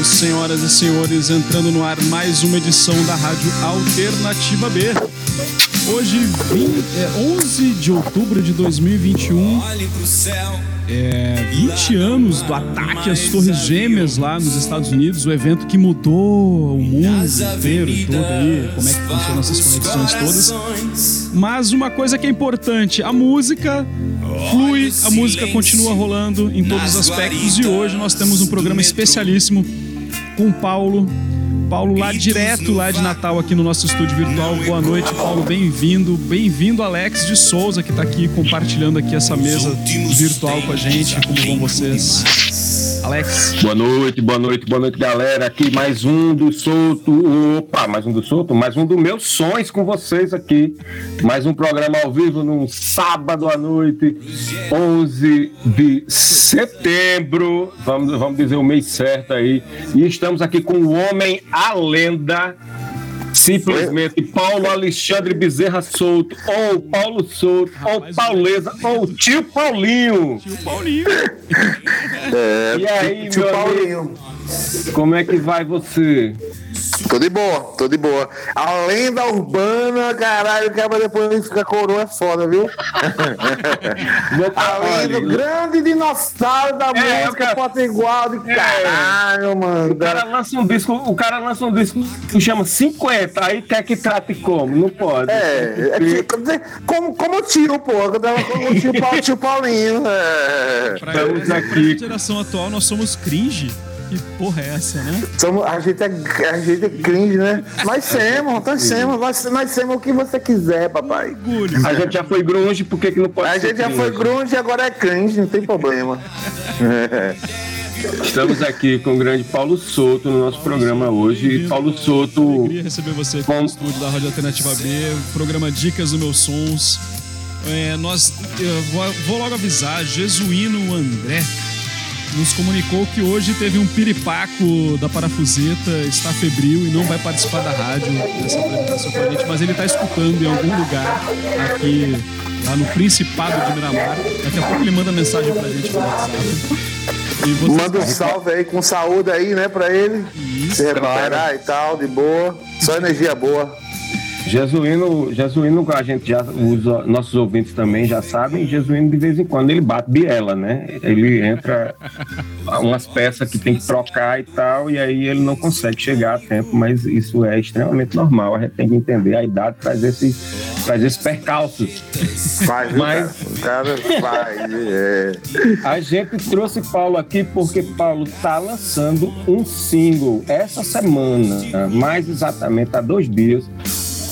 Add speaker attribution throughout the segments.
Speaker 1: Amigos, senhoras e senhores, entrando no ar mais uma edição da Rádio Alternativa B. Hoje, 20, é 11 de outubro de 2021, é, 20 anos do ataque às Torres Gêmeas lá nos Estados Unidos, o evento que mudou o mundo inteiro todo aí, como é que funcionam essas conexões todas. Mas uma coisa que é importante, a música flui, a música continua rolando em todos os aspectos e hoje nós temos um programa especialíssimo com Paulo. Paulo lá direto lá de Natal aqui no nosso estúdio virtual. Boa noite, Paulo, bem-vindo. Bem-vindo, Alex de Souza, que está aqui compartilhando aqui essa mesa virtual com a gente. Como vão vocês? Alex.
Speaker 2: Boa noite, boa noite, boa noite, galera. Aqui mais um do Solto. Opa, mais um do Solto, mais um do Meus Sonhos com vocês aqui. Mais um programa ao vivo num sábado à noite, 11 de setembro. Vamos, vamos dizer o mês certo aí. E estamos aqui com o homem, a lenda. Simplesmente Paulo Alexandre Bezerra Souto, ou Paulo Souto, ou Pauleza, ou tio Paulinho.
Speaker 1: Tio Paulinho.
Speaker 2: É, e aí, tio meu Paulinho. Amigo, como é que vai você?
Speaker 3: Tô de boa, tô de boa. A lenda urbana, caralho, que depois fica coroa é foda, viu? a lenda, grande dinossauro da é, música potigual de é. caralho, mano.
Speaker 2: O cara lança um disco, o cara lança um disco que chama 50, aí quer que trate como? Não pode.
Speaker 3: É, é como, como o tio, pô. Como o tio, tio Paulinho.
Speaker 1: É. Pra Estamos aqui. geração atual, nós somos cringe. Que porra é essa, né?
Speaker 3: Somos, a, gente é, a gente é cringe, né? Nós somos, nós somos, nós, nós somos o que você quiser, papai.
Speaker 2: A gente já foi grunge, por que, que não pode
Speaker 3: A gente já foi grunge e agora é cringe, não tem problema.
Speaker 2: Estamos aqui com o grande Paulo Souto no nosso programa hoje. E Paulo Souto.
Speaker 1: queria receber você aqui com... no estúdio da Rádio Alternativa B, programa Dicas dos Meus Sons. É, nós, vou, vou logo avisar, Jesuíno André nos comunicou que hoje teve um piripaco da parafuseta, está febril e não vai participar da rádio dessa apresentação com a gente, mas ele está escutando em algum lugar aqui, lá no Principado de Miramar. Daqui a pouco ele manda mensagem pra gente no WhatsApp.
Speaker 3: Manda um salve aí com saúde aí, né, pra ele. Isso, se recuperar claro. e tal, de boa. Só energia boa.
Speaker 2: Jesuíno, Jesuíno, a gente já, os nossos ouvintes também já sabem, Jesuíno de vez em quando ele bate biela, né? Ele entra umas peças que tem que trocar e tal, e aí ele não consegue chegar a tempo, mas isso é extremamente normal, a gente tem que entender, a idade traz esses, traz esses percalços.
Speaker 3: Faz, mas o cara faz. É.
Speaker 2: A gente trouxe Paulo aqui porque Paulo tá lançando um single essa semana, mais exatamente há dois dias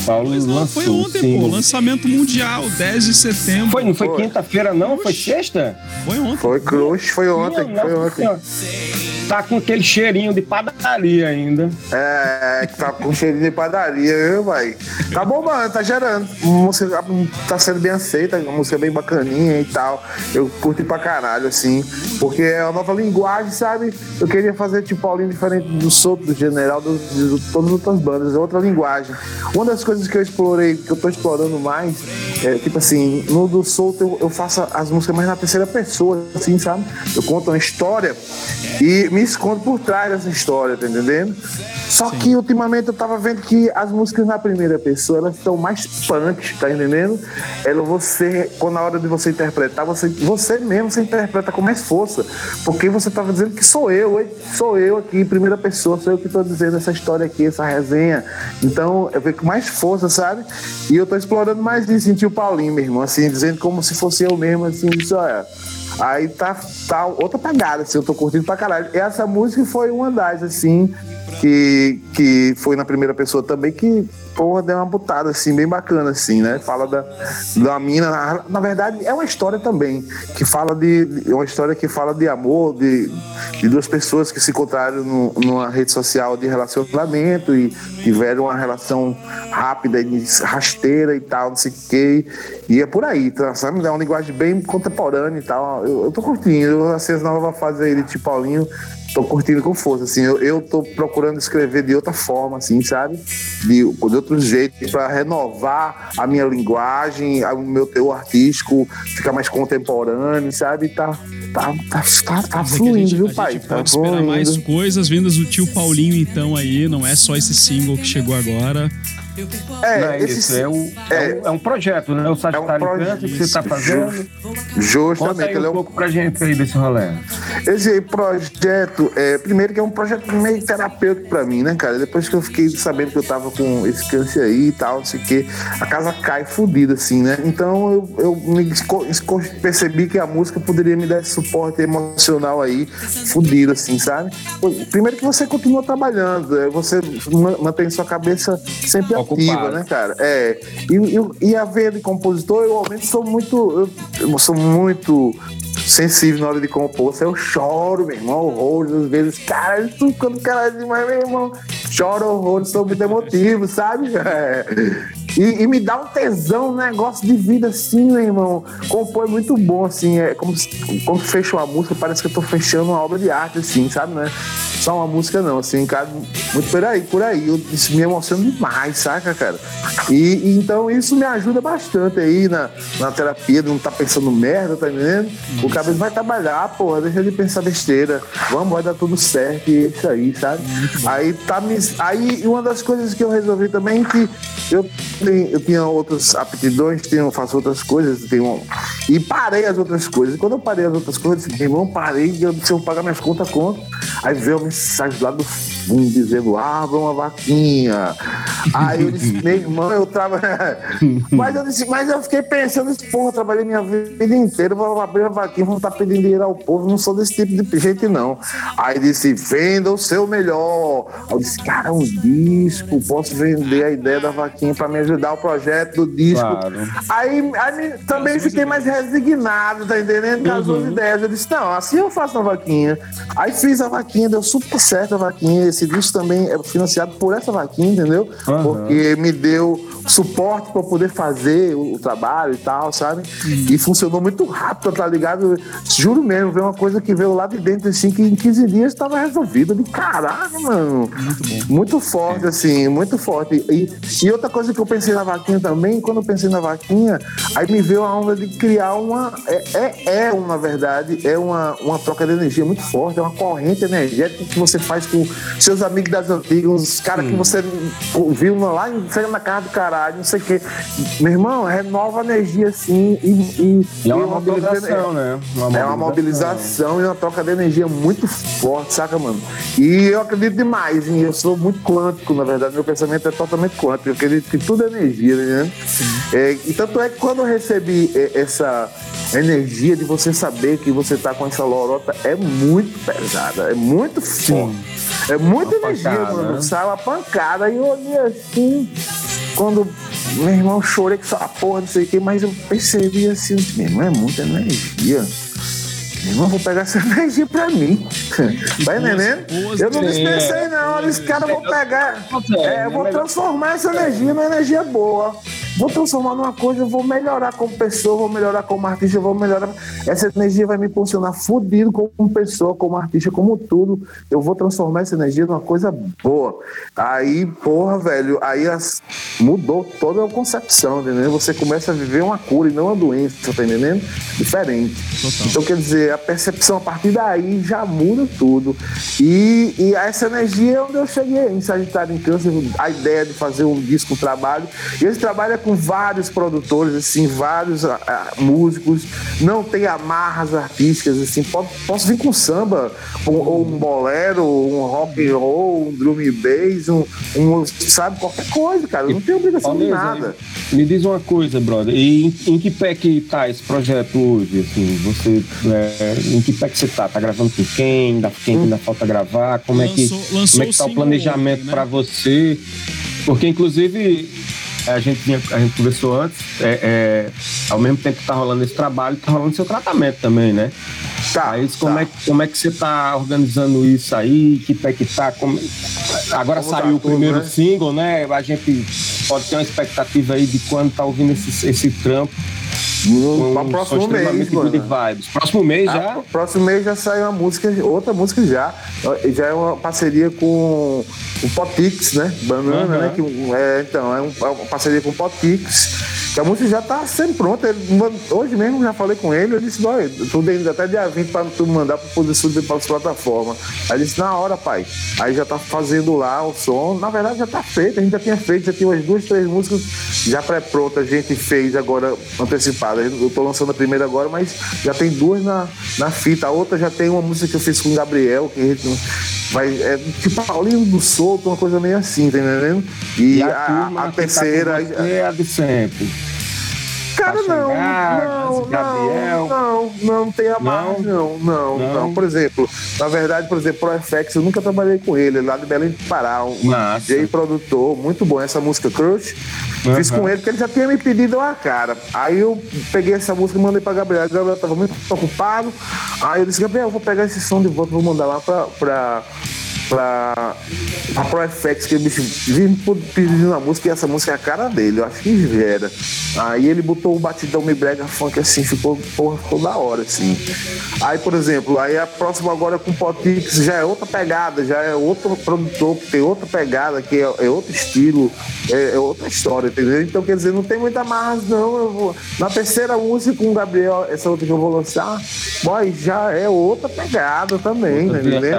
Speaker 2: Paulo Mas não, lançou.
Speaker 1: Foi ontem, sim. pô. Lançamento mundial, 10 de setembro.
Speaker 2: Foi, não foi, foi. quinta-feira, não? Foi sexta?
Speaker 1: Foi ontem.
Speaker 3: Foi cruz, foi ontem. foi ontem.
Speaker 2: Tá com aquele cheirinho de padaria ainda.
Speaker 3: É, tá com cheirinho de padaria, viu, vai? Tá bom, mano, tá gerando. A música tá sendo bem aceita, uma música bem bacaninha e tal. Eu curti pra caralho, assim. Porque é uma nova linguagem, sabe? Eu queria fazer tipo Paulinho diferente do Soto, do General, de todas as outras bandas. É outra linguagem. Uma das coisas coisas que eu explorei, que eu tô explorando mais, é tipo assim, no do solto eu, eu faço as músicas mais na terceira pessoa, assim, sabe? Eu conto uma história e me escondo por trás dessa história, tá entendendo? Só Sim. que ultimamente eu tava vendo que as músicas na primeira pessoa elas são mais punk, tá entendendo? Ela você, quando na hora de você interpretar, você, você mesmo se interpreta com mais força. Porque você tava dizendo que sou eu, sou eu aqui, primeira pessoa, sou eu que tô dizendo essa história aqui, essa resenha. Então eu vejo com mais força, sabe? E eu tô explorando mais isso, sentir o Paulinho, meu irmão, assim, dizendo como se fosse eu mesmo, assim, isso olha. Aí tá, tá outra pagada, assim, eu tô curtindo pra caralho. Essa música foi uma das, assim, que, que foi na primeira pessoa também, que porra, deu uma butada assim, bem bacana, assim, né? Fala da, da mina. Na, na verdade, é uma história também, que fala de. É uma história que fala de amor, de, de duas pessoas que se encontraram no, numa rede social de relacionamento e tiveram uma relação rápida e rasteira e tal, não sei o quê. E é por aí, tá, sabe? É uma linguagem bem contemporânea e tal. Eu, eu tô curtindo, assim, essa nova fase aí de Paulinho tô curtindo com força, assim. Eu, eu tô procurando escrever de outra forma, assim, sabe? De, de outro jeito, para renovar a minha linguagem, o meu teu artístico, ficar mais contemporâneo, sabe? Tá, tá, tá, tá, tá fluindo,
Speaker 1: gente,
Speaker 3: viu, pai?
Speaker 1: Tá pode esperar mais coisas vindas do tio Paulinho, então, aí. Não é só esse single que chegou agora.
Speaker 2: É, não, é esse, isso, é, o, é, é, um projeto, né? O Sagitário é um Câncer que você está fazendo.
Speaker 3: Justamente.
Speaker 2: Conta aí um é pouco pra gente aí desse rolê.
Speaker 3: Esse projeto, é, primeiro que é um projeto meio terapêutico pra mim, né, cara? Depois que eu fiquei sabendo que eu tava com esse câncer aí e tal, não sei o quê, a casa cai fodida, assim, né? Então eu, eu me percebi que a música poderia me dar esse suporte emocional aí, fodido, assim, sabe? Primeiro que você continua trabalhando, é, você mantém sua cabeça sempre ativa, né, cara? É. E, e, a veia de compositor, eu realmente sou muito. Eu, eu sou muito sensível na hora de compor. Eu choro, meu irmão, horrores, às vezes, cara, quando o cara é demais, meu irmão, choro horrores, sou muito emotivo, sabe? É. E, e, me dá um tesão, um negócio de vida assim, meu irmão. Compor é muito bom, assim. É como quando fecha uma música, parece que eu tô fechando uma obra de arte, assim, sabe, né? Só uma música não, assim, cara, muito por aí, por aí. Eu, isso me emociona demais, saca, cara? E, e, então isso me ajuda bastante aí na, na terapia, de não tá pensando merda, tá entendendo? O cabeça vai trabalhar, porra, deixa de pensar besteira. Vamos, vai dar tudo certo e é isso aí, sabe? Aí tá me. Aí uma das coisas que eu resolvi também é que eu eu tinha outras aptidões, tinha, faço outras coisas, tenho, e parei as outras coisas. E quando eu parei as outras coisas, meu irmão, parei, eu, se eu pagar minhas contas, conta. Aí veio a mensagem lá do fundo dizendo: abra uma vaquinha. Aí eu disse: meu irmão, eu tava. mas eu disse: mas eu fiquei pensando, porra, eu trabalhei minha vida inteira, vou abrir uma vaquinha, vou estar pedindo dinheiro ao povo, não sou desse tipo de gente, não. Aí disse: venda o seu melhor. Aí eu disse: cara, um disco, posso vender a ideia da vaquinha para me ajudar o projeto do disco. Claro. Aí, aí também fiquei mais resignado, tá entendendo? Com as duas uhum. ideias. Eu disse: não, assim eu faço uma vaquinha. Aí fiz a vaquinha, deu super certo a vaquinha. Esse disco também é financiado por essa vaquinha, entendeu? Uhum. Porque me deu suporte para poder fazer o, trabalho e tal, sabe? Uhum. E funcionou muito rápido, tá ligado? Juro mesmo, veio uma coisa que veio lá de dentro, assim, que em 15 dias estava resolvida. De caraca, mano. Muito, muito forte, é. assim, muito forte. E, e outra coisa que eu pensei na vaquinha também, quando eu pensei na vaquinha, aí me veio a onda de criar uma. É, é, é uma verdade, é uma, uma troca de energia muito forte, é uma corrente energética que você faz com seus amigos das antigas, os caras que você viu lá em, na casa do caralho, não sei o quê. Meu irmão, renova a energia assim e.
Speaker 2: e, e é uma, mobilização, né?
Speaker 3: É uma mobilização e uma troca de energia muito forte, saca, mano? E eu acredito demais, hein? eu sou muito quântico, na verdade, meu pensamento é totalmente quântico, eu acredito que tudo é energia, né? É, e tanto é que quando eu recebi essa energia de você saber que você tá com essa lorota é muito pesada, é muito forte. É muita energia, pancada, mano. Né? Sai uma pancada. E eu olhei assim, quando meu irmão chorei com essa porra, não sei o que, mas eu percebi assim, meu irmão, é muita energia. Irmão, vou pegar essa energia pra mim. Vai entendendo? Eu não dispensei, não. Esse cara vou pegar. É, eu vou transformar essa energia numa energia boa vou transformar numa coisa, eu vou melhorar como pessoa, vou melhorar como artista, vou melhorar. Essa energia vai me funcionar fodido como pessoa, como artista, como tudo. Eu vou transformar essa energia numa coisa boa. Aí, porra, velho, aí as... mudou toda a concepção, entendeu? Você começa a viver uma cura e não uma doença, tá entendendo? Diferente. Total. Então, quer dizer, a percepção a partir daí já muda tudo. E, e essa energia é onde eu cheguei em Sagitário em Câncer, a ideia de fazer um disco, um trabalho. E esse trabalho é com vários produtores, assim, vários uh, músicos, não tem amarras artísticas, assim, posso, posso vir com samba, ou, ou, um bolero, um rock and roll, um drum and bass, um, um sabe, qualquer coisa, cara, não tem obrigação de nada.
Speaker 2: Me diz uma coisa, brother, e em, em, que pé que tá esse projeto hoje, assim, você, é, em que pé que você tá? Tá gravando com quem? Ainda, quem hum. ainda falta gravar? Como lançou, é que, como é que tá o planejamento né? para você? Porque, inclusive, a gente, tinha, a gente conversou antes, é, é, ao mesmo tempo que tá rolando esse trabalho, tá rolando seu tratamento também, né? Tá. Aí, como, tá. É, como é que você tá organizando isso aí? Que pé que tá? Como... Agora como saiu tá o primeiro né? single, né? A gente pode ter uma expectativa aí de quando tá ouvindo esse, esse trampo
Speaker 3: No, um próximo mês, mano.
Speaker 2: De vibes. Próximo mês
Speaker 3: ah,
Speaker 2: já?
Speaker 3: Próximo mês já sai uma música, outra música já. Já é uma parceria com o Potix, né? Banana, uhum. né? Que, é, então, é, um, é uma parceria com o Potix que a música já tá sempre pronta. Ele, hoje mesmo já falei com ele, ele disse, olha, tô dando até dia 20 para tu mandar para poder subir para as plataformas. Aí ele disse, na hora, pai. Aí já tá fazendo lá o som. Na verdade já tá feito, a gente já tinha feito, já tinha umas duas, três músicas já pré-prontas, a gente fez agora antecipada. Eu tô lançando a primeira agora, mas já tem duas na, na fita. A outra já tem uma música que eu fiz com o Gabriel, que a gente vai, é tipo Paulinho do Solto, uma coisa meio assim, tá entendendo? E, e a, a, a tá terceira.
Speaker 2: É a de sempre.
Speaker 3: Cara, não, não, não, não, não tem a não, não, não, não. Por exemplo, na verdade, por exemplo, Pro FX, eu nunca trabalhei com ele, lá de Belém do Pará, um DJ produtor, muito bom essa música Crush. Uhum. Fiz com ele, porque ele já tinha me pedido uma cara. Aí eu peguei essa música e mandei pra Gabriel. Gabriel tava muito ocupado. Aí eu disse, Gabriel, eu vou pegar esse som de volta, vou mandar lá pra, pra pra, pra ProFX, que o bicho vive pedindo uma música e essa música é a cara dele, eu acho que era. Aí ele botou o batidão me brega funk assim, ficou, porra, ficou da hora, assim. Aí, por exemplo, aí a próxima agora com o Potix já é outra pegada, já é outro produtor que tem outra pegada, que é, é outro estilo, é, é, outra história, entendeu? Então, quer dizer, não tem muita marra, não. Vou... Na terceira música com o Gabriel, essa outra que eu vou lançar, boy, já é outra pegada também, tá entendeu?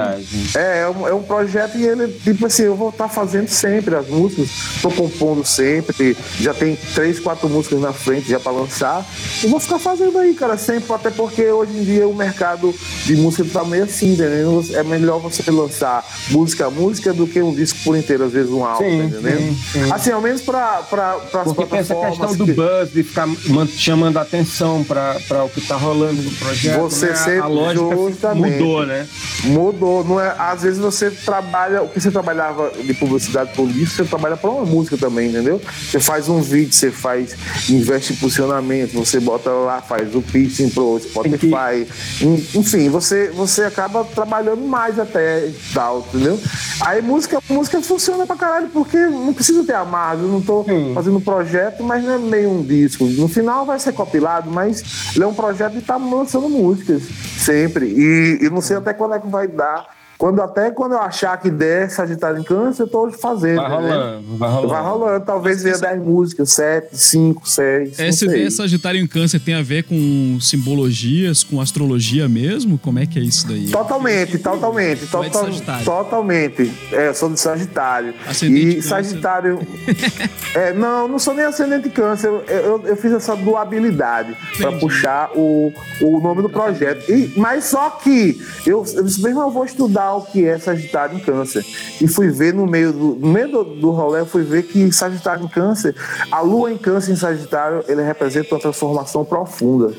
Speaker 3: É, é um, é um projeto e ele, tipo assim, eu vou estar tá fazendo sempre as músicas, tô compondo sempre, já tem três, quatro músicas na frente já para lançar. E vou ficar fazendo aí, cara, sempre, até porque hoje em dia o mercado de música tá meio assim, entendeu? É melhor você lançar música a música do que um disco por inteiro, às vezes um álbum, sim, entendeu? Sim, sim. Assim, ao menos para as
Speaker 2: Porque tem essa questão do que... buzz, de ficar chamando atenção para o que tá rolando no projeto.
Speaker 3: Você né? sempre
Speaker 2: a lógica mudou, né?
Speaker 3: Mudou, não é? Às vezes você trabalha, o que você trabalhava de publicidade por isso, você trabalha para uma música também, entendeu? Você faz um vídeo, você faz, investe em posicionamento, você bota lá, faz o pitching pro Spotify, enfim, você, você acaba trabalhando mais até e tal, entendeu? Aí música, música funciona pra caralho, porque não precisa ter amargo, eu não tô Sim. fazendo projeto, mas não é meio um disco. No final vai ser compilado, mas ele é um projeto e tá lançando músicas sempre. E, e não sei até quando é que vai dar quando, até quando eu achar que der Sagitário em Câncer, eu tô fazendo.
Speaker 2: Vai rolando, né? vai rolando.
Speaker 3: Vai rolando. Talvez venha 10 músicas, 7, 5, 6.
Speaker 1: Essa ideia Sagitário em Câncer tem a ver com simbologias, com astrologia mesmo? Como é que é isso daí?
Speaker 3: Totalmente, totalmente. To é Sagitário. Totalmente. É, eu sou de Sagitário.
Speaker 1: Ascendente
Speaker 3: e Sagitário. é, não, não sou nem ascendente Câncer. Eu, eu, eu fiz essa dualidade para puxar o, o nome do projeto. E, mas só que eu, eu disse, mesmo eu vou estudar o que é Sagitário em Câncer. E fui ver no meio do, no meio do, do rolê, fui ver que Sagitário em Câncer, a lua em Câncer em Sagitário, ele representa uma transformação profunda.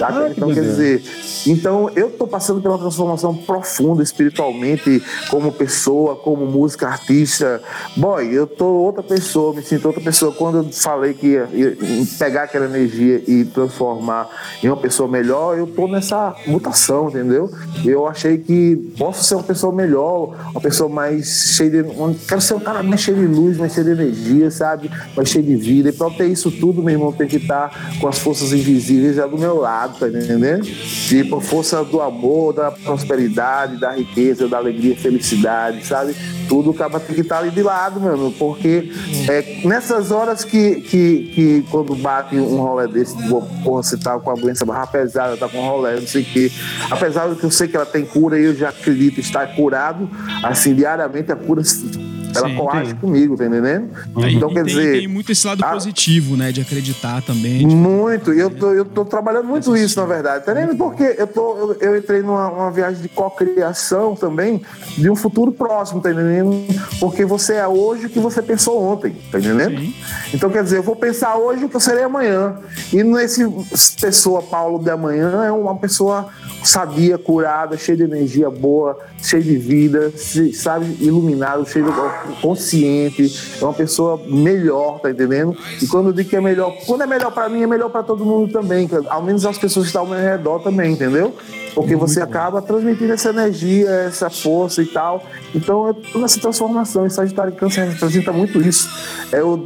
Speaker 3: Ah, então, quer dizer, então eu estou passando pela transformação profunda espiritualmente, como pessoa, como música, artista. Boy, eu tô outra pessoa, me sinto outra pessoa. Quando eu falei que ia, ia pegar aquela energia e transformar em uma pessoa melhor, eu tô nessa mutação, entendeu? Eu achei que posso ser uma pessoa melhor, uma pessoa mais cheia de. Quero ser um cara mais cheio de luz, mais cheio de energia, sabe? Mais cheio de vida. E para ter isso tudo, meu irmão, tem que estar tá com as forças invisíveis já do meu lado lado, tá entendendo? E por força do amor, da prosperidade, da riqueza, da alegria, felicidade, sabe? Tudo acaba tem que estar tá ali de lado, mano, porque é nessas horas que, que, que quando bate um rolê desse, porra, você tá com a doença pesada, tá com um rolê, não sei o quê. Apesar de que eu sei que ela tem cura e eu já acredito estar curado, assim, diariamente a cura ela Sim, coage comigo, tá entendendo?
Speaker 1: Uhum. Então, quer tem, dizer. Tem muito esse lado a... positivo, né? De acreditar também.
Speaker 3: Tipo, muito, e eu tô, eu tô trabalhando muito isso, na verdade, tá entendendo? Porque eu, tô, eu, eu entrei numa viagem de cocriação também de um futuro próximo, tá entendendo? Porque você é hoje o que você pensou ontem, tá entendendo? Sim. Então, quer dizer, eu vou pensar hoje o que eu serei amanhã. E nesse pessoa Paulo de amanhã é uma pessoa sadia, curada, cheia de energia boa, cheia de vida, sabe, iluminado, cheio de consciente, é uma pessoa melhor, tá entendendo? E quando eu digo que é melhor, quando é melhor para mim, é melhor para todo mundo também, ao menos as pessoas que estão ao meu redor também, entendeu? Porque você acaba transmitindo essa energia, essa força e tal. Então, é toda essa transformação. E Sagitário e Câncer representa muito isso. É o,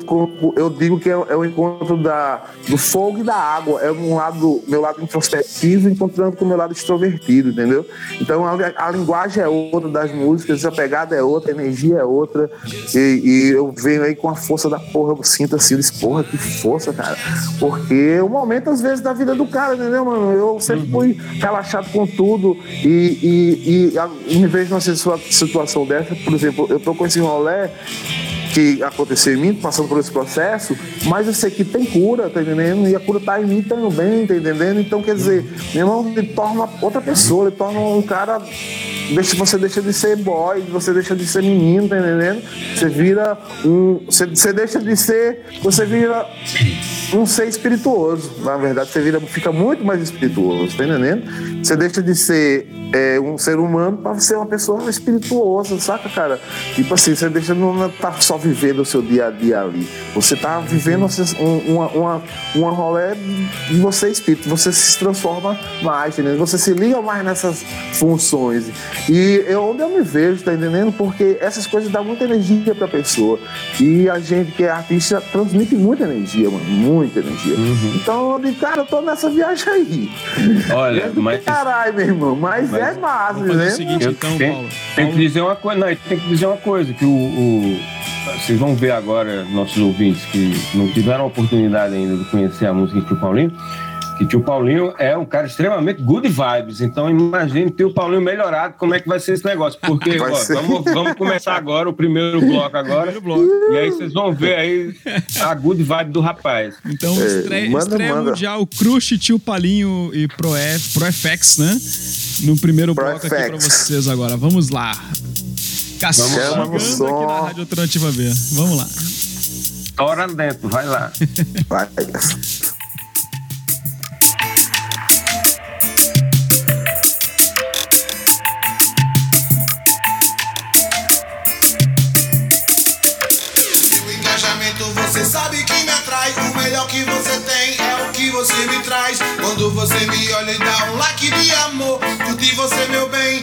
Speaker 3: eu digo que é, é o encontro da, do fogo e da água. É um lado, meu lado introspectivo encontrando com o meu lado extrovertido, entendeu? Então, a, a linguagem é outra das músicas, a pegada é outra, a energia é outra. E, e eu venho aí com a força da porra, eu sinto assim, disse, porra, que força, cara. Porque é o momento, às vezes, da vida do cara, entendeu, mano? Eu sempre fui relaxado com tudo e, e, e me vejo numa situação dessa, por exemplo, eu tô com esse rolê que aconteceu em mim, passando por esse processo, mas eu sei que tem cura, tá entendendo? E a cura tá em mim também, tá entendendo? Então, quer dizer, meu irmão, ele torna outra pessoa, ele torna um cara deixa, você deixa de ser boy, você deixa de ser menino, tá entendendo? Você vira um. Você, você deixa de ser. Você vira um ser espirituoso. Na verdade, você vira, fica muito mais espirituoso, tá entendendo? Você deixa de ser é, um ser humano para ser uma pessoa espirituosa, saca, cara? Tipo assim, você deixa não tá só vivendo o seu dia a dia ali. Você tá vivendo uma, uma, uma rolé de você espírito. Você se transforma mais, entendeu? Você se liga mais nessas funções. E é onde eu me vejo, tá entendendo? Porque essas coisas dão muita energia pra pessoa. E a gente que é artista transmite muita energia, mano. Muita energia. Uhum. Então, eu digo, cara, eu tô nessa viagem aí.
Speaker 2: Olha, é mas.
Speaker 3: Caralho, meu irmão. Mas, mas é massa, né?
Speaker 1: O seguinte, então,
Speaker 2: tem,
Speaker 1: Paulo.
Speaker 2: Tem que dizer uma coisa, não, tem que dizer uma coisa, que o, o vocês vão ver agora, nossos ouvintes que não tiveram a oportunidade ainda de conhecer a música de Paulinho, que tio Paulinho é um cara extremamente good vibes. Então imagine tio Paulinho melhorado, como é que vai ser esse negócio. Porque ó, vamos, vamos começar agora o primeiro bloco agora. Primeiro bloco. E aí vocês vão ver aí a good vibe do rapaz.
Speaker 1: Então, é, estreia, manda, estreia manda. mundial Crush, tio Paulinho e Pro, F, Pro FX, né? No primeiro Pro bloco FX. aqui pra vocês agora. Vamos lá. Castigando aqui na Rádio Alternativa B. Vamos lá.
Speaker 2: Hora dentro, vai lá. Vai.
Speaker 4: Você me traz. Quando você me olha e dá um like de amor, curti você, meu bem.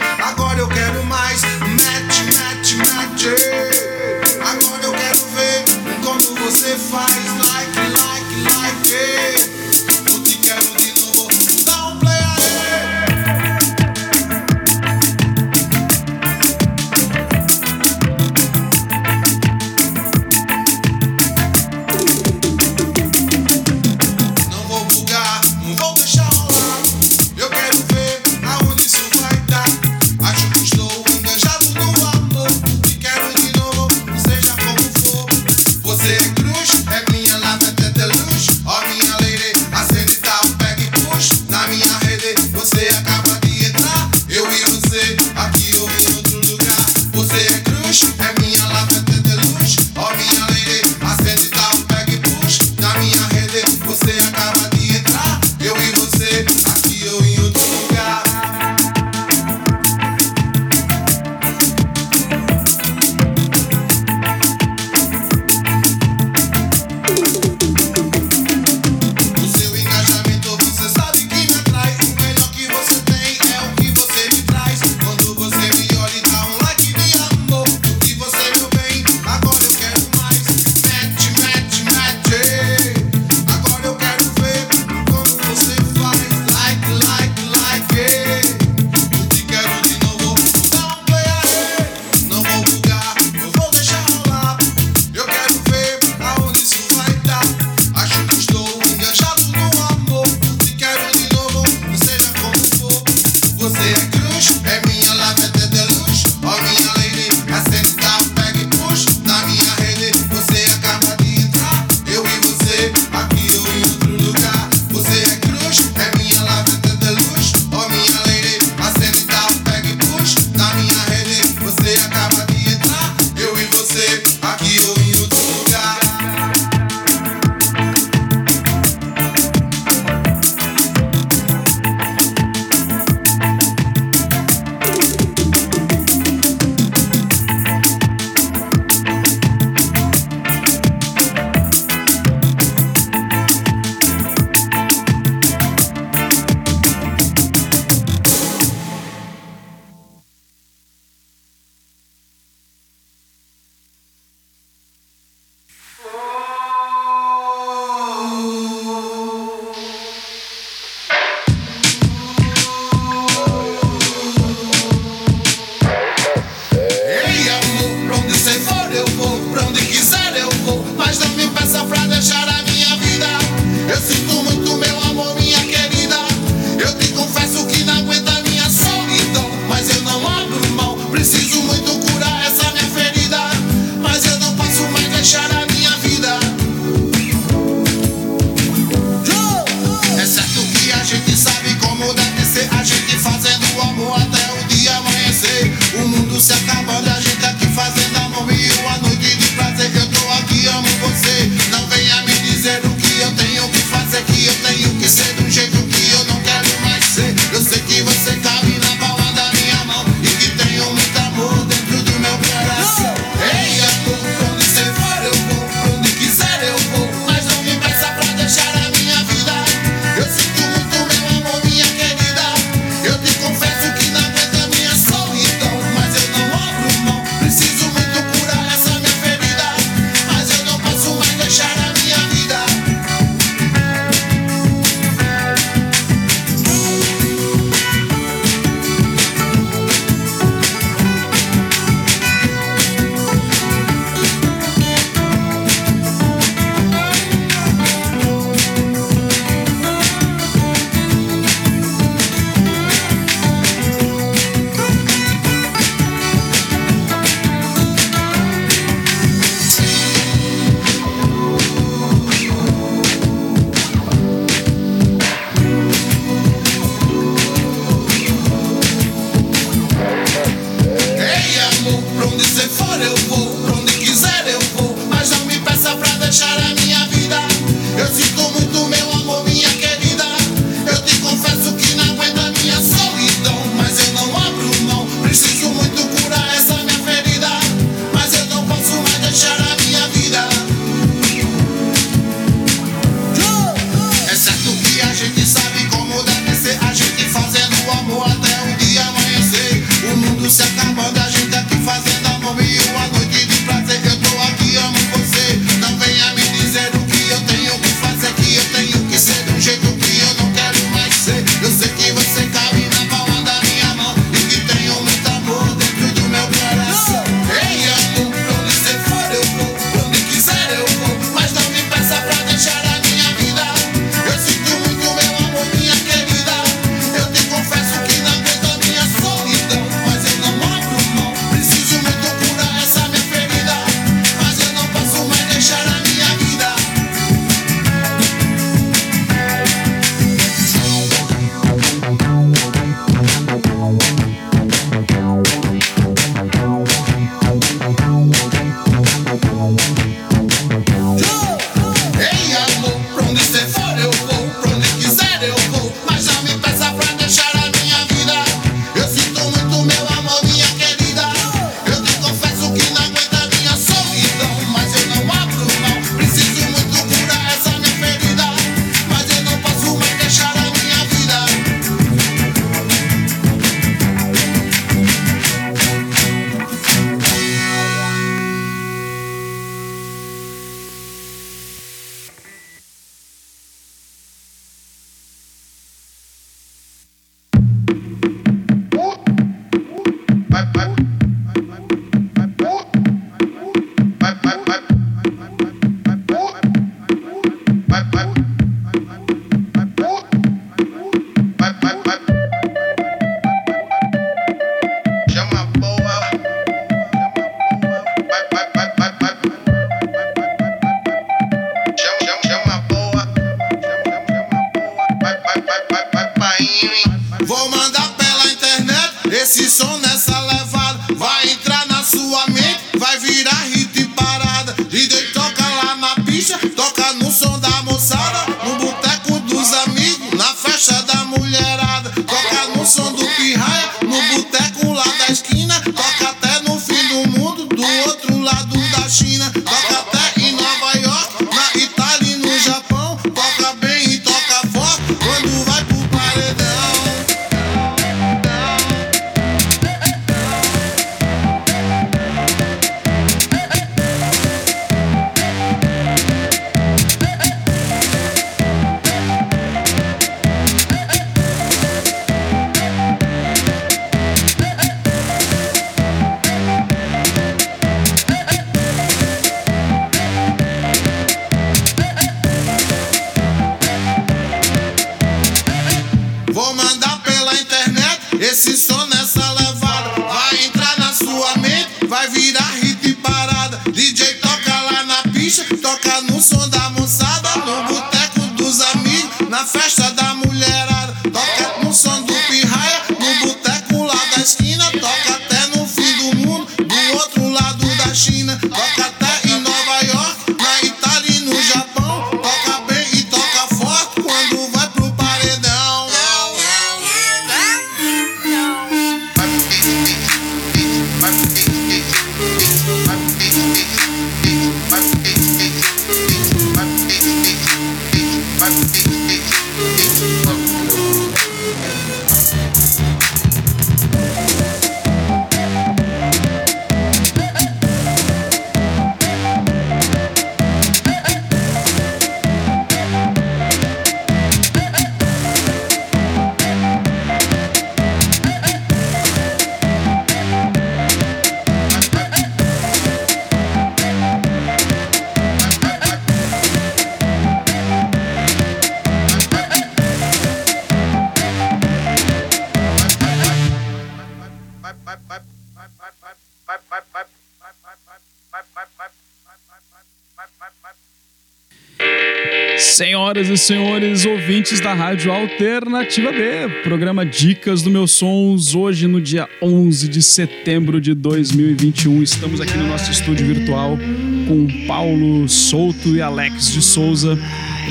Speaker 1: Senhoras e senhores ouvintes da Rádio Alternativa B, programa Dicas do Meus Sons, hoje no dia 11 de setembro de 2021. Estamos aqui no nosso estúdio virtual com Paulo Souto e Alex de Souza.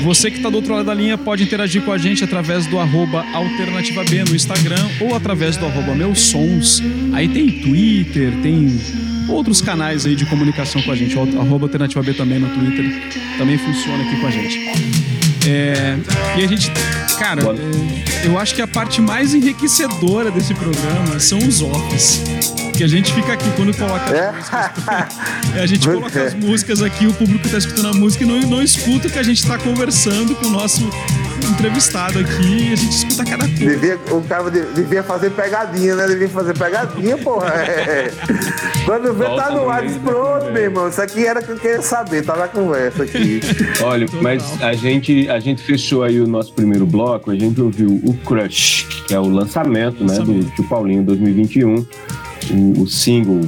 Speaker 1: Você que está do outro lado da linha pode interagir com a gente através do arroba Alternativa B no Instagram ou através do arroba Meus Sons. Aí tem Twitter, tem outros canais aí de comunicação com a gente. O arroba Alternativa B também no Twitter também funciona aqui com a gente. É, e a gente, cara, eu acho que a parte mais enriquecedora desse programa são os offs. Que a gente fica aqui quando coloca
Speaker 3: É.
Speaker 1: as músicas. É, a gente coloca as músicas aqui, o público tá escutando a música e não, não escuta o que a gente tá conversando com o nosso entrevistado aqui e a gente escuta cada coisa.
Speaker 3: Devia, o cara de- devia fazer pegadinha, né? Devia fazer pegadinha, porra. É. Quando vê, tá no ar, diz, pronto, meu irmão. Isso aqui era o que eu queria saber, tá na conversa aqui.
Speaker 2: Olha, mas a gente, a gente fechou aí o nosso primeiro bloco, a gente ouviu o Crush, que é o lançamento, né, do Tio Paulinho 2021, o, o single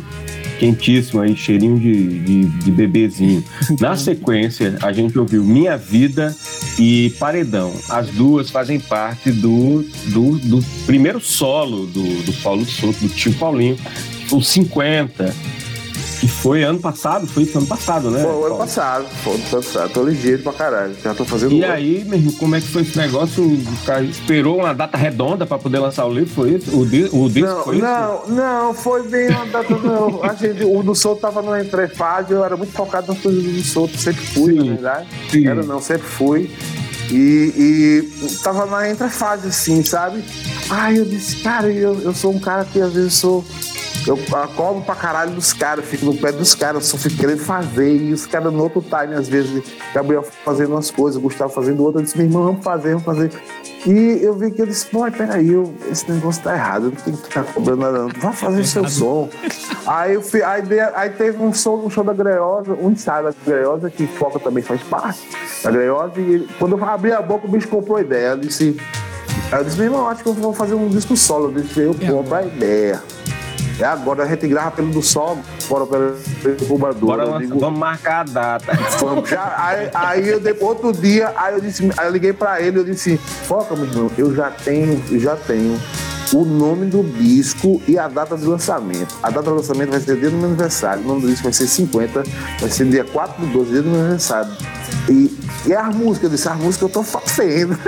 Speaker 2: quentíssimo aí, cheirinho de, de, de bebezinho. Na sequência, a gente ouviu Minha Vida e Paredão. As duas fazem parte do, do, do primeiro solo do, do Paulo Souto, do Tio Paulinho, o 50, que foi ano passado, foi isso ano passado, né?
Speaker 3: Pô, ano
Speaker 2: Paulo?
Speaker 3: passado, pô, ano passado. Tô ligeiro pra caralho. Já tô fazendo
Speaker 2: E aí, meu irmão, como é que foi esse negócio? O cara esperou uma data redonda pra poder lançar o livro? Foi isso? O, di o disco
Speaker 3: Não,
Speaker 2: foi isso?
Speaker 3: não, não, foi bem uma data, não. A gente, o do Souto tava numa entrefase, eu era muito focado nas coisas do Souto, sempre fui,
Speaker 2: Sim,
Speaker 3: na verdade.
Speaker 2: sim.
Speaker 3: Era não, sempre fui. E, e tava na entrefase, assim, sabe? Ai, eu disse, cara, eu, eu sou um cara que às vezes sou. Eu cobro pra caralho dos caras, fico no pé dos caras, só fico querendo fazer. E os caras no outro time, às vezes, Gabriel fazendo umas coisas, Gustavo fazendo outras. Eu disse, meu irmão, vamos fazer, vamos fazer. E eu vi que eu disse, pô, peraí, eu, esse negócio tá errado, eu não tenho que ficar cobrando nada, não. Vai fazer seu som. Aí, eu fui, aí, aí, teve um show, um show da Greosa, um ensaio da Greosa, que Foca também faz parte da Greosa, e quando eu abri a boca, o bicho comprou a ideia. Eu disse, aí eu disse, meu irmão, acho que eu vou fazer um disco solo. Eu disse, eu compro a ideia. É agora a gente grava pelo do sol, bora pela incubadora.
Speaker 2: Bora, digo, vamos marcar a data.
Speaker 3: Vamos, já, aí, aí eu outro dia, aí eu disse, aí eu liguei pra ele, eu disse, foca, meu irmão, eu já tenho, eu já tenho o nome do disco e a data de lançamento. A data de lançamento vai ser dia do meu aniversário. O nome do disco vai ser 50, vai ser dia 4 do 12, dia do meu aniversário. E, e as músicas, eu disse, as músicas eu tô fazendo.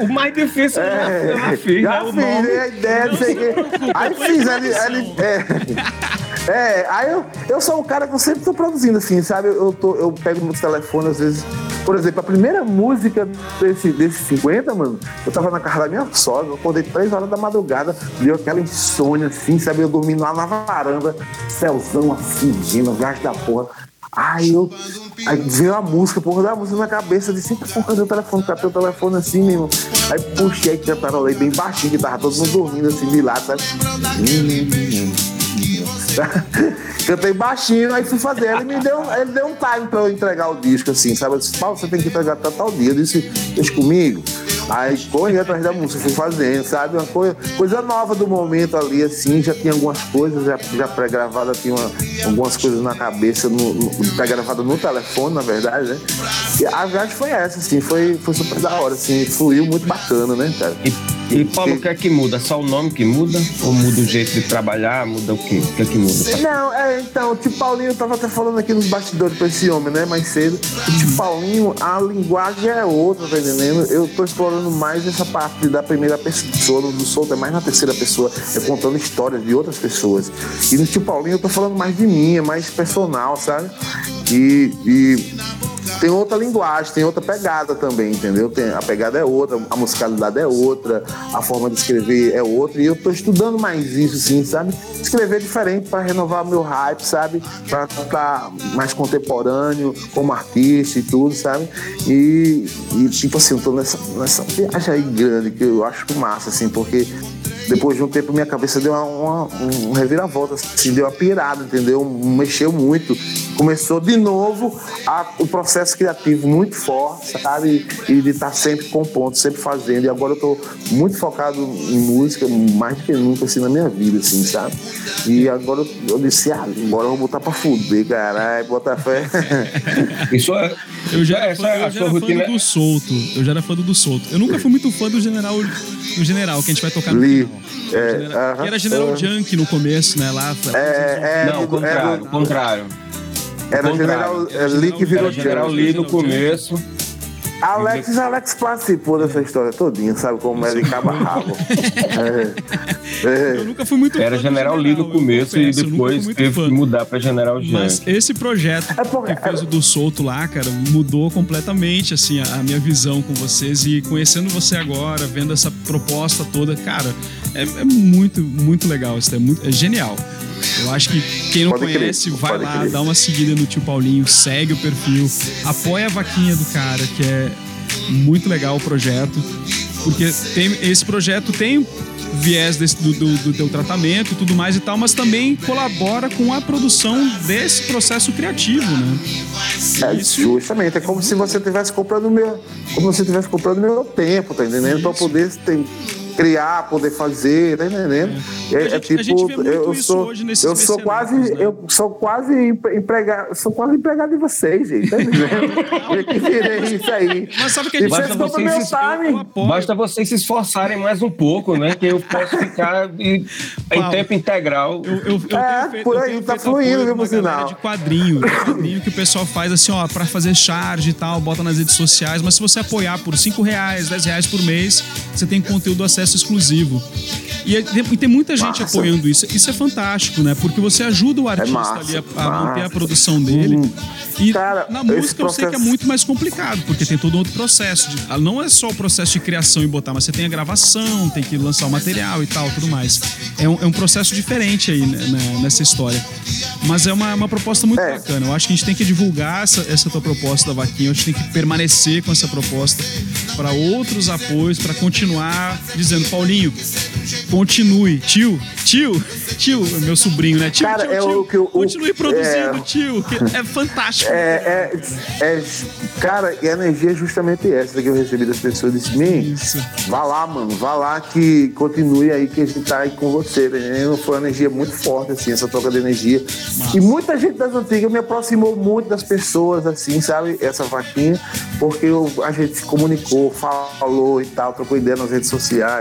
Speaker 2: o mais difícil é, já fiz.
Speaker 3: Já né? fiz, né? a ideia, não sei que. Aí fiz, ele, ele, é, é, aí eu, eu sou um cara que eu sempre tô produzindo, assim, sabe? Eu, tô, eu pego meu telefone, às vezes. Por exemplo, a primeira música desse, desse 50, mano, eu tava na casa da minha sogra, eu acordei 3 horas da madrugada, deu aquela insônia, assim, sabe? Eu dormindo lá na varanda, céuzão assim, vindo, viagem da porra. Aí eu. Aí veio a música, porra da música na cabeça, de sempre porra, cadê o telefone? Catei o telefone assim mesmo. Aí puxei, cantarolei bem baixinho, que tava todo mundo dormindo assim de lá, sabe? Cantei baixinho, aí fui fazer. Ele me deu, ele deu um time pra eu entregar o disco, assim, sabe? Eu disse, Paulo, você tem que entregar até tal dia. Eu disse, deixa comigo. Aí corri atrás da música, fui fazendo, sabe? Uma coisa, coisa nova do momento ali, assim, já tinha algumas coisas, já, já pré-gravada, tinha uma, algumas coisas na cabeça, no, no, pré-gravada no telefone, na verdade, né? E a viagem foi essa, assim, foi, foi super da hora, assim, fluiu muito bacana, né, cara?
Speaker 2: E e Paulo, o que é que muda? Só o nome que muda? Ou muda o jeito de trabalhar? Muda o quê? O que é que muda?
Speaker 3: Não, é, então, o tio Paulinho, eu tava até falando aqui nos bastidores pra esse homem, né, mais cedo. O tio Paulinho, a linguagem é outra, tá entendendo? Eu tô explorando mais essa parte da primeira pessoa, do solto é mais na terceira pessoa, é contando histórias de outras pessoas. E no tio Paulinho eu tô falando mais de mim, é mais personal, sabe? E, e tem outra linguagem, tem outra pegada também, entendeu? Tem, a pegada é outra, a musicalidade é outra, a forma de escrever é outra. E eu tô estudando mais isso, sim, sabe? Escrever diferente para renovar meu hype, sabe? Para ficar mais contemporâneo como artista e tudo, sabe? E, e tipo assim, eu tô nessa, nessa viagem aí grande que eu acho massa, assim, porque depois de um tempo minha cabeça deu uma, uma, um reviravolta, assim, deu uma pirada, entendeu? Mexeu muito. Começou de novo a, o processo criativo muito forte, sabe? E de estar tá sempre compondo, sempre fazendo. E agora eu tô muito focado em música, mais do que nunca, assim, na minha vida, assim, sabe? E agora eu, disse, ah, agora eu vou botar pra fuder, caralho, botar fé.
Speaker 1: Isso é. Eu já, essa, é eu já era rotina... fã do solto. Eu já era fã do solto. Eu nunca fui muito fã do general, do general que a gente vai tocar no
Speaker 3: Li. final.
Speaker 1: É, general, uh -huh, era General uh -huh. Junk no começo, né? Lá.
Speaker 2: É, é, não, o contrário.
Speaker 3: É,
Speaker 2: contrário.
Speaker 3: Era General, General Lee que virou
Speaker 2: General Lee no começo.
Speaker 3: Alex, Alex participou dessa história todinha, sabe? Como é de cabo rabo.
Speaker 1: é, é. Eu nunca fui muito
Speaker 2: Era General Lee no começo e depois teve fã. que mudar pra General Junk. Mas
Speaker 1: esse projeto é porque, que fez o do Solto lá, cara, mudou completamente, assim, a, minha visão com vocês. E conhecendo você agora, vendo essa proposta toda, cara, é, é muito, muito legal. Isso é, muito, é genial. Eu acho que quem não pode conhece, crer, vai lá, crer. dá uma seguida no tio Paulinho, segue o perfil, apoia a vaquinha do cara, que é muito legal o projeto. Porque tem, esse projeto tem viés desse, do, do, do, teu tratamento e tudo mais e tal, mas também colabora com a produção desse processo criativo, né?
Speaker 3: É, Isso... justamente, é como se você estivesse comprando meu, como se você estivesse comprando meu tempo, tá entendendo? Para poder ter, criar, poder fazer, tá entendendo? É, é, é tipo, eu sou, eu sou quase, né? eu sou quase empregado, sou quase empregado de vocês, gente, tá entendendo? eu que virei isso aí.
Speaker 1: Mas sabe que a gente basta vocês,
Speaker 2: se, basta vocês se esforçarem mais um pouco, né? Que eu posso ficar em, em tempo integral.
Speaker 3: Eu, eu, eu é, feito, por aí, tá fluindo, viu, por sinal.
Speaker 1: De quadrinho, de quadrinho que o pessoal faz assim, ó, pra fazer charge e tal, bota nas redes sociais, mas se você apoiar por 5 reais, 10 reais por mês, você tem conteúdo acesso acesso exclusivo. E, é- e tem muita gente
Speaker 3: Massa.
Speaker 1: apoiando isso. Isso é fantástico, né? Porque você ajuda o artista
Speaker 3: massa,
Speaker 1: ali a, a manter a produção dele.
Speaker 3: Hum.
Speaker 1: E
Speaker 3: Cara,
Speaker 1: na música eu sei que é
Speaker 3: processo-
Speaker 1: muito mais complicado, porque tem todo um outro processo. de- ah, não é só o processo de criação e botar, mas você tem a gravação, tem que lançar o material e tal, tudo mais. É um, é um processo diferente aí né, né, nessa história. Mas é uma, uma proposta muito
Speaker 3: É.
Speaker 1: bacana. Eu acho que a gente tem que divulgar essa, essa tua proposta da vaquinha. A gente tem que permanecer com essa proposta para outros apoios, para continuar dizendo, Paulinho, continue. Tio, tio, tio, meu sobrinho, né? Tio,
Speaker 3: Cara,
Speaker 1: tio,
Speaker 3: é
Speaker 1: tio,
Speaker 3: o que o-
Speaker 1: continue
Speaker 3: o-
Speaker 1: produzindo,
Speaker 3: é.
Speaker 1: tio, é fantástico.
Speaker 3: É, é, é- cara, e a energia é justamente essa que eu recebi das pessoas. Disse, mim, vá lá, mano, vá lá que continue aí que a gente tá aí com você, né? Foi uma energia muito forte, assim, essa troca de energia. E muita gente das antigas me aproximou muito das pessoas, assim, sabe? Essa vaquinha, porque eu- a gente se comunicou, falou e tal, trocou ideia nas redes sociais.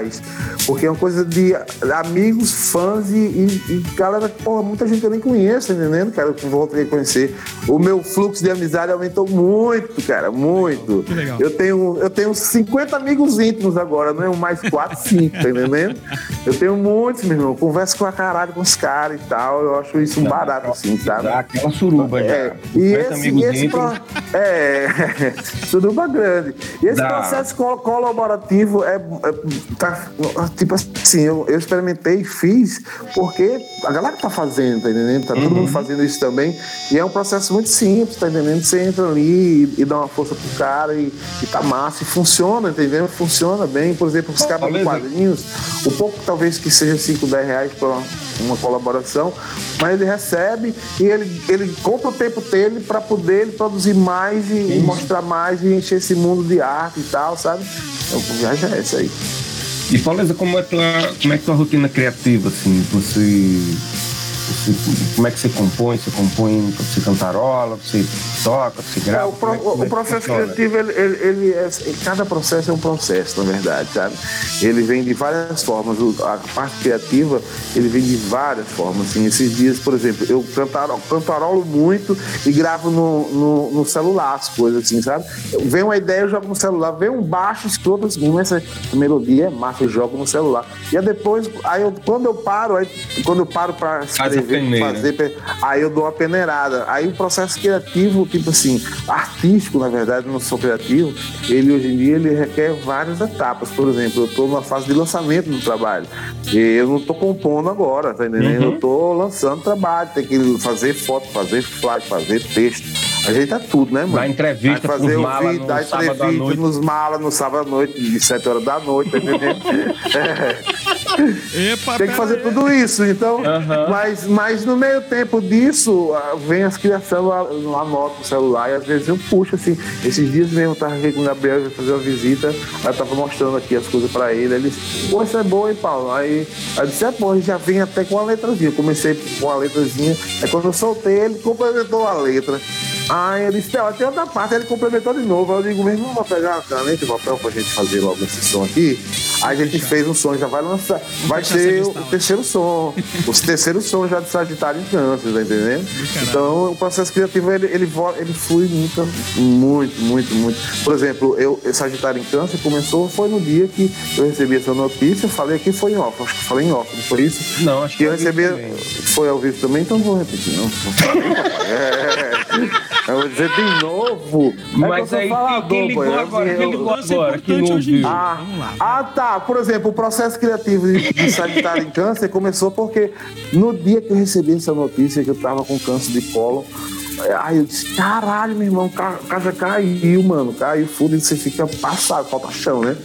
Speaker 3: Porque é uma coisa de amigos, fãs e, e, e galera, porra, muita gente que eu nem conheço, tá entendendo, cara? Que eu que conhecer. O meu fluxo de amizade aumentou muito, cara, muito.
Speaker 1: Que legal.
Speaker 3: Eu tenho, eu tenho 50 amigos íntimos agora, não é um mais 4, 5, tá entendendo? Eu tenho muitos, meu irmão. Converso com a caralho com os caras e tal. Eu acho isso um barato, assim, sabe?
Speaker 2: Aquela suruba
Speaker 3: É,
Speaker 2: já.
Speaker 3: e
Speaker 2: 50
Speaker 3: esse, e esse pro- é, suruba grande. E esse processo co- colaborativo é, é- tá, tipo assim, eu, eu experimentei e fiz porque a galera tá fazendo, tá entendendo? Tá todo mundo fazendo isso também. E é um processo muito simples, tá entendendo? Você entra ali e, e dá uma força pro cara e, e tá massa. E funciona, entendeu? Funciona bem. Por exemplo, os caras quadrinhos, o pouco talvez que seja 5, 10 reais pra uma colaboração, mas ele recebe e ele, ele compra o tempo dele para poder produzir mais e, e mostrar mais e encher esse mundo de arte e tal, sabe? Então, a viagem é essa aí.
Speaker 2: E Pauleza, como é tua, como é tua rotina criativa, assim? Você, você- como é que você compõe? Você compõe, você cantarola, você toca, você
Speaker 3: É,
Speaker 2: grava?
Speaker 3: o, pro-
Speaker 2: é que- como
Speaker 3: o
Speaker 2: é
Speaker 3: processo criativo, ele, ele, ele é, cada processo é um processo, na verdade, sabe? Ele vem de várias formas. A parte criativa, ele vem de várias formas. Assim. Esses dias, por exemplo, eu cantaro, cantarolo muito e gravo no, no, no celular as coisas, assim, sabe? Vem uma ideia, eu jogo no celular. Vem um baixo, escroto, assim, essa melodia é massa, eu jogo no celular. E aí depois, aí eu, quando eu paro, aí, quando eu paro pra
Speaker 2: a
Speaker 3: escrever, fazer aí eu dou uma peneirada. Aí o processo criativo, tipo assim, artístico, na verdade, não sou criativo, ele hoje em dia ele requer várias etapas. Por exemplo, eu estou numa fase de lançamento do trabalho. E eu não estou compondo agora, tá entendendo? Eu estou lançando trabalho, tem que fazer foto, fazer flyer, fazer texto. Ajeita tudo, né, mano?
Speaker 2: Dá entrevista
Speaker 3: Vai fazer
Speaker 2: pros
Speaker 3: o vídeo,
Speaker 2: no
Speaker 3: dá
Speaker 2: sábado à
Speaker 3: entrevista nos malas no sábado à noite, de 7 horas da noite, tá entendendo? É.
Speaker 1: Epa,
Speaker 3: Tem que fazer
Speaker 1: aí.
Speaker 3: tudo isso, então. Mas, mas no meio tempo disso, ah, vem as criações, eu anoto no celular e às vezes eu puxo assim. Esses dias mesmo eu tava aqui com o Gabriel, eu ia fazer uma visita, aí eu tava mostrando aqui as coisas pra ele. Ele disse, pô, isso é bom, hein, Paulo? Aí aí eu disse, é bom, já vem até com a letrazinha. Eu comecei com a letrazinha, aí quando eu soltei, ele complementou a letra. Aí ele disse, "Não, tem outra parte, ele complementou de novo. Aí eu digo, mesmo, vamos pegar uma caneta e papel pra gente fazer logo esse som aqui. Aí a gente fez um som, já vai lançar. Vai
Speaker 1: lista
Speaker 3: o
Speaker 1: lá.
Speaker 3: terceiro som. O terceiro som já de Sagitário em Câncer, tá entendendo? Então o processo criativo ele, ele, ele flui muito, muito, muito, muito. Por exemplo, eu, Sagitário em Câncer começou, foi no dia que eu recebi essa notícia, falei aqui foi em off, acho que falei em off, não foi isso?
Speaker 2: Não, acho que
Speaker 3: que eu recebi.
Speaker 2: também.
Speaker 3: Foi ao vivo também, então não vou repetir, não. Papai. É, eu vou dizer de novo. É
Speaker 2: Mas
Speaker 3: que eu sou
Speaker 2: aí,
Speaker 3: falador,
Speaker 2: quem ligou agora? Quem ligou agora? Que
Speaker 1: importante
Speaker 2: não
Speaker 1: hoje em
Speaker 2: ouviu.
Speaker 1: dia.
Speaker 3: ah, ah, tá. Por exemplo, o processo criativo de, de Sagitário em câncer começou porque no dia que eu recebi essa notícia que eu tava com câncer de colo, aí eu disse, caralho, meu irmão, a casa caiu, mano. Caiu fundo e você fica passado, falta chão, né?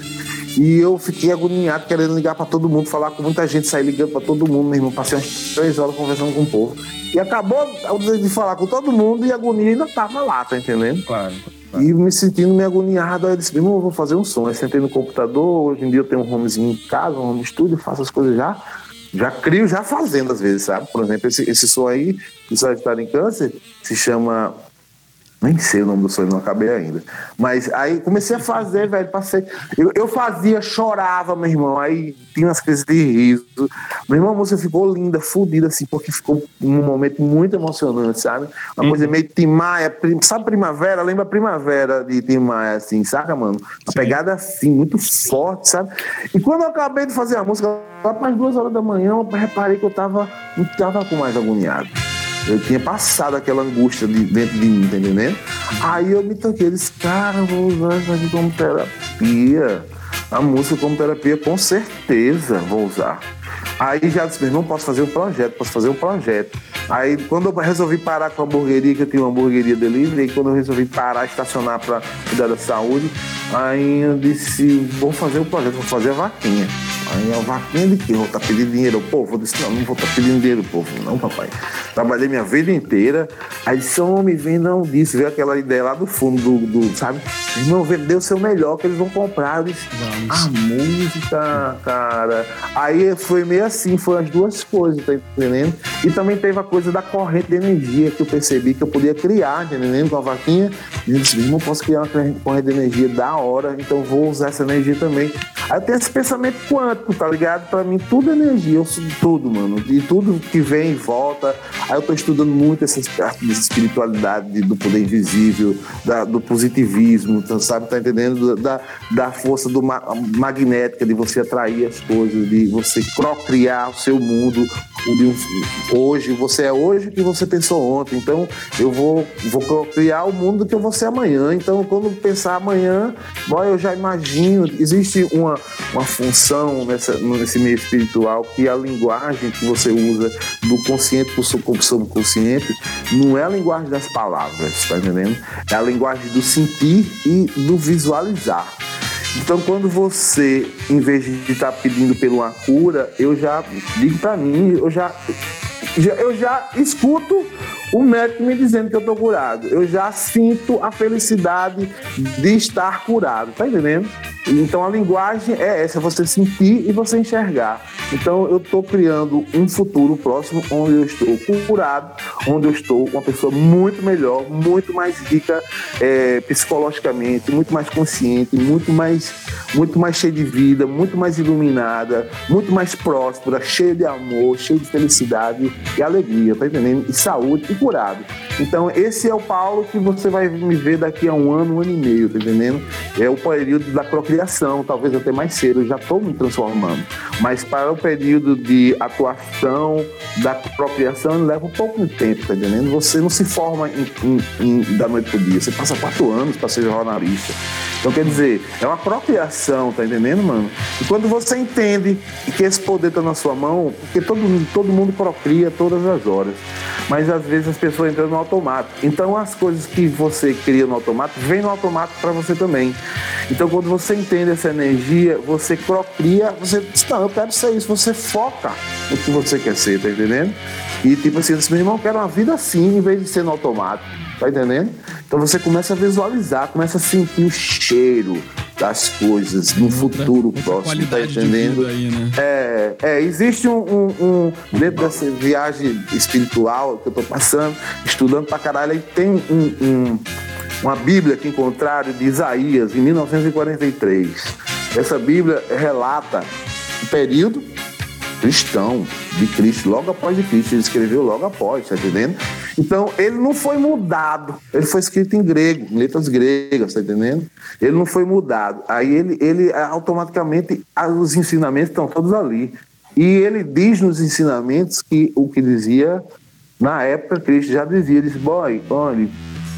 Speaker 3: E eu fiquei agoniado, querendo ligar pra todo mundo, falar com muita gente, sair ligando pra todo mundo, meu irmão. Passei umas três horas conversando com o povo. E acabou de falar com todo mundo e a agonia ainda tava lá, tá entendendo?
Speaker 2: Claro.
Speaker 3: E me sentindo meio agoniado, aí eu disse, meu irmão, vou fazer um som. Aí sentei no computador, hoje em dia eu tenho um homezinho em casa, um home studio, faço as coisas já. Já crio, já fazendo às vezes, sabe? Por exemplo, esse, esse som aí, que só está em câncer, se chama Nem sei o nome do sonho, não acabei ainda. Mas aí comecei a fazer, velho, passei. Eu, eu fazia, chorava, meu irmão. Aí tinha umas crises de riso. Meu irmão, a música ficou linda, fodida, assim, porque ficou um momento muito emocionante, sabe? Uma uhum. coisa meio Timaya, prim, sabe primavera? Lembra a primavera de Timaya, assim, saca, mano? Uma Sim. pegada assim, muito forte, sabe? E quando eu acabei de fazer a música, lá para as duas horas da manhã, eu reparei que eu tava, não tava com mais agoniado. Eu tinha passado aquela angústia de, dentro de mim, tá entendendo? Aí eu me toquei, disse, cara, vou usar isso aqui como terapia. A música como terapia, com certeza vou usar. Aí já disse, não posso fazer um projeto, posso fazer um projeto. Aí quando eu resolvi parar com a hamburgueria, que eu tinha uma hamburgueria delivery, e quando eu resolvi parar, estacionar para cuidar da saúde, aí eu disse, vou fazer um projeto, vou fazer a vaquinha. Aí a vaquinha de quê? Vou estar tá pedindo dinheiro ao povo? Eu disse, não, não vou estar tá pedindo dinheiro ao povo, não, papai. Trabalhei minha vida inteira. Aí disse, homem, vendam disso. Veio aquela ideia lá do fundo, do, do sabe? Irmão, vendeu o seu melhor que eles vão comprar. Eu disse, Vamos. a música, cara. Aí foi meio assim, foi as duas coisas, tá entendendo? E também teve a coisa da corrente de energia que eu percebi que eu podia criar, tá entendendo? Com a vaquinha. E eu disse, irmão, posso criar uma corrente de energia da hora, então vou usar essa energia também. Aí eu tenho esse pensamento quântico, tá ligado? Pra mim, tudo é energia, eu sou tudo, mano. De tudo que vem e volta. Aí eu tô estudando muito essas partes de espiritualidade, do poder invisível, da, do positivismo, então, sabe? Tá entendendo? Da, da força do ma magnética, de você atrair as coisas, de você procriar o seu mundo. Hoje, você é hoje que você pensou ontem. Então, eu vou, vou criar o mundo que eu vou ser amanhã. Então, quando pensar amanhã, boy, eu já imagino. Existe uma uma, função nessa, nesse meio espiritual que a linguagem que você usa do consciente para o subconsciente não é a linguagem das palavras, tá entendendo? É a linguagem do sentir e do visualizar. Então, quando você, em vez de estar tá pedindo por uma cura, eu já digo para mim, eu já, eu já escuto o médico me dizendo que eu tô curado. Eu já sinto a felicidade de estar curado, tá entendendo? Então a linguagem é essa, você sentir e você enxergar. Então eu estou criando um futuro próximo onde eu estou curado, onde eu estou uma pessoa muito melhor, muito mais rica é, psicologicamente, muito mais consciente, muito mais, muito mais cheia de vida, muito mais iluminada, muito mais próspera, cheia de amor, cheia de felicidade e alegria, tá entendendo? E saúde e curado. Então esse é o Paulo que você vai me ver daqui a um ano, um ano e meio, tá entendendo? É o período da procriação criação, talvez até mais cedo, eu já estou me transformando. Mas para o período de atuação da procriação, leva um pouco de tempo, tá entendendo? Você não se forma em, em, em, da noite para o dia, você passa quatro anos para ser jornalista. Então, quer dizer, é uma procriação, tá entendendo, mano? E quando você entende que esse poder está na sua mão, porque todo, todo mundo procria todas as horas, mas às vezes as pessoas entram no automático. Então, as coisas que você cria no automático, vem no automático para você também. Então, quando você entende essa energia, você procria, você diz, não, eu quero ser isso, você foca no que você quer ser, tá entendendo? E tipo assim, meu irmão, eu quero uma vida assim, em vez de ser no automático, tá entendendo? Então você começa a visualizar, começa a sentir o cheiro das coisas no futuro próximo, tá entendendo? Aí, né? é, é, existe um, um, um, dentro dessa viagem espiritual que eu tô passando, estudando pra caralho, aí tem um, um uma Bíblia que encontraram de Isaías, em 1943. Essa Bíblia relata o período cristão de Cristo, logo após de Cristo. Ele escreveu logo após, tá entendendo? Então, ele não foi mudado. Ele foi escrito em grego, em letras gregas, tá entendendo? Ele não foi mudado. Aí ele, ele automaticamente, os ensinamentos estão todos ali. E ele diz nos ensinamentos que o que dizia na época Cristo já dizia, disse, boy, olha,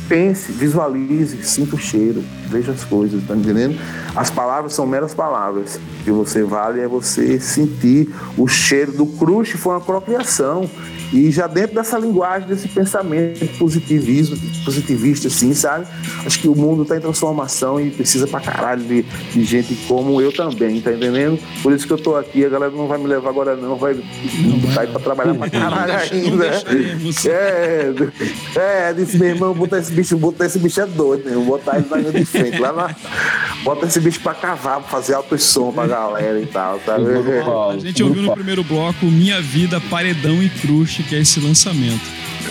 Speaker 3: pense, visualize, sinta o cheiro, veja as coisas, tá entendendo? As palavras são meras palavras. O que você vale é você sentir o cheiro do crush, foi uma procriação. E já dentro dessa linguagem, desse pensamento positivismo, positivista, assim, sabe? Acho que o mundo está em transformação e precisa pra caralho de, de, gente como eu também, tá entendendo? Por isso que eu tô aqui, a galera não vai me levar agora, não, vai sair pra trabalhar pra caralho ainda. É, é, disse, meu irmão, botar esse bicho, botar esse bicho é doido, né? Botar ele na linha de frente, lá na. Bota esse bicho pra cavar, pra fazer alto som pra galera e tal, sabe?
Speaker 1: A gente ouviu no primeiro bloco Minha Vida, Paredão e Cruz que é esse lançamento.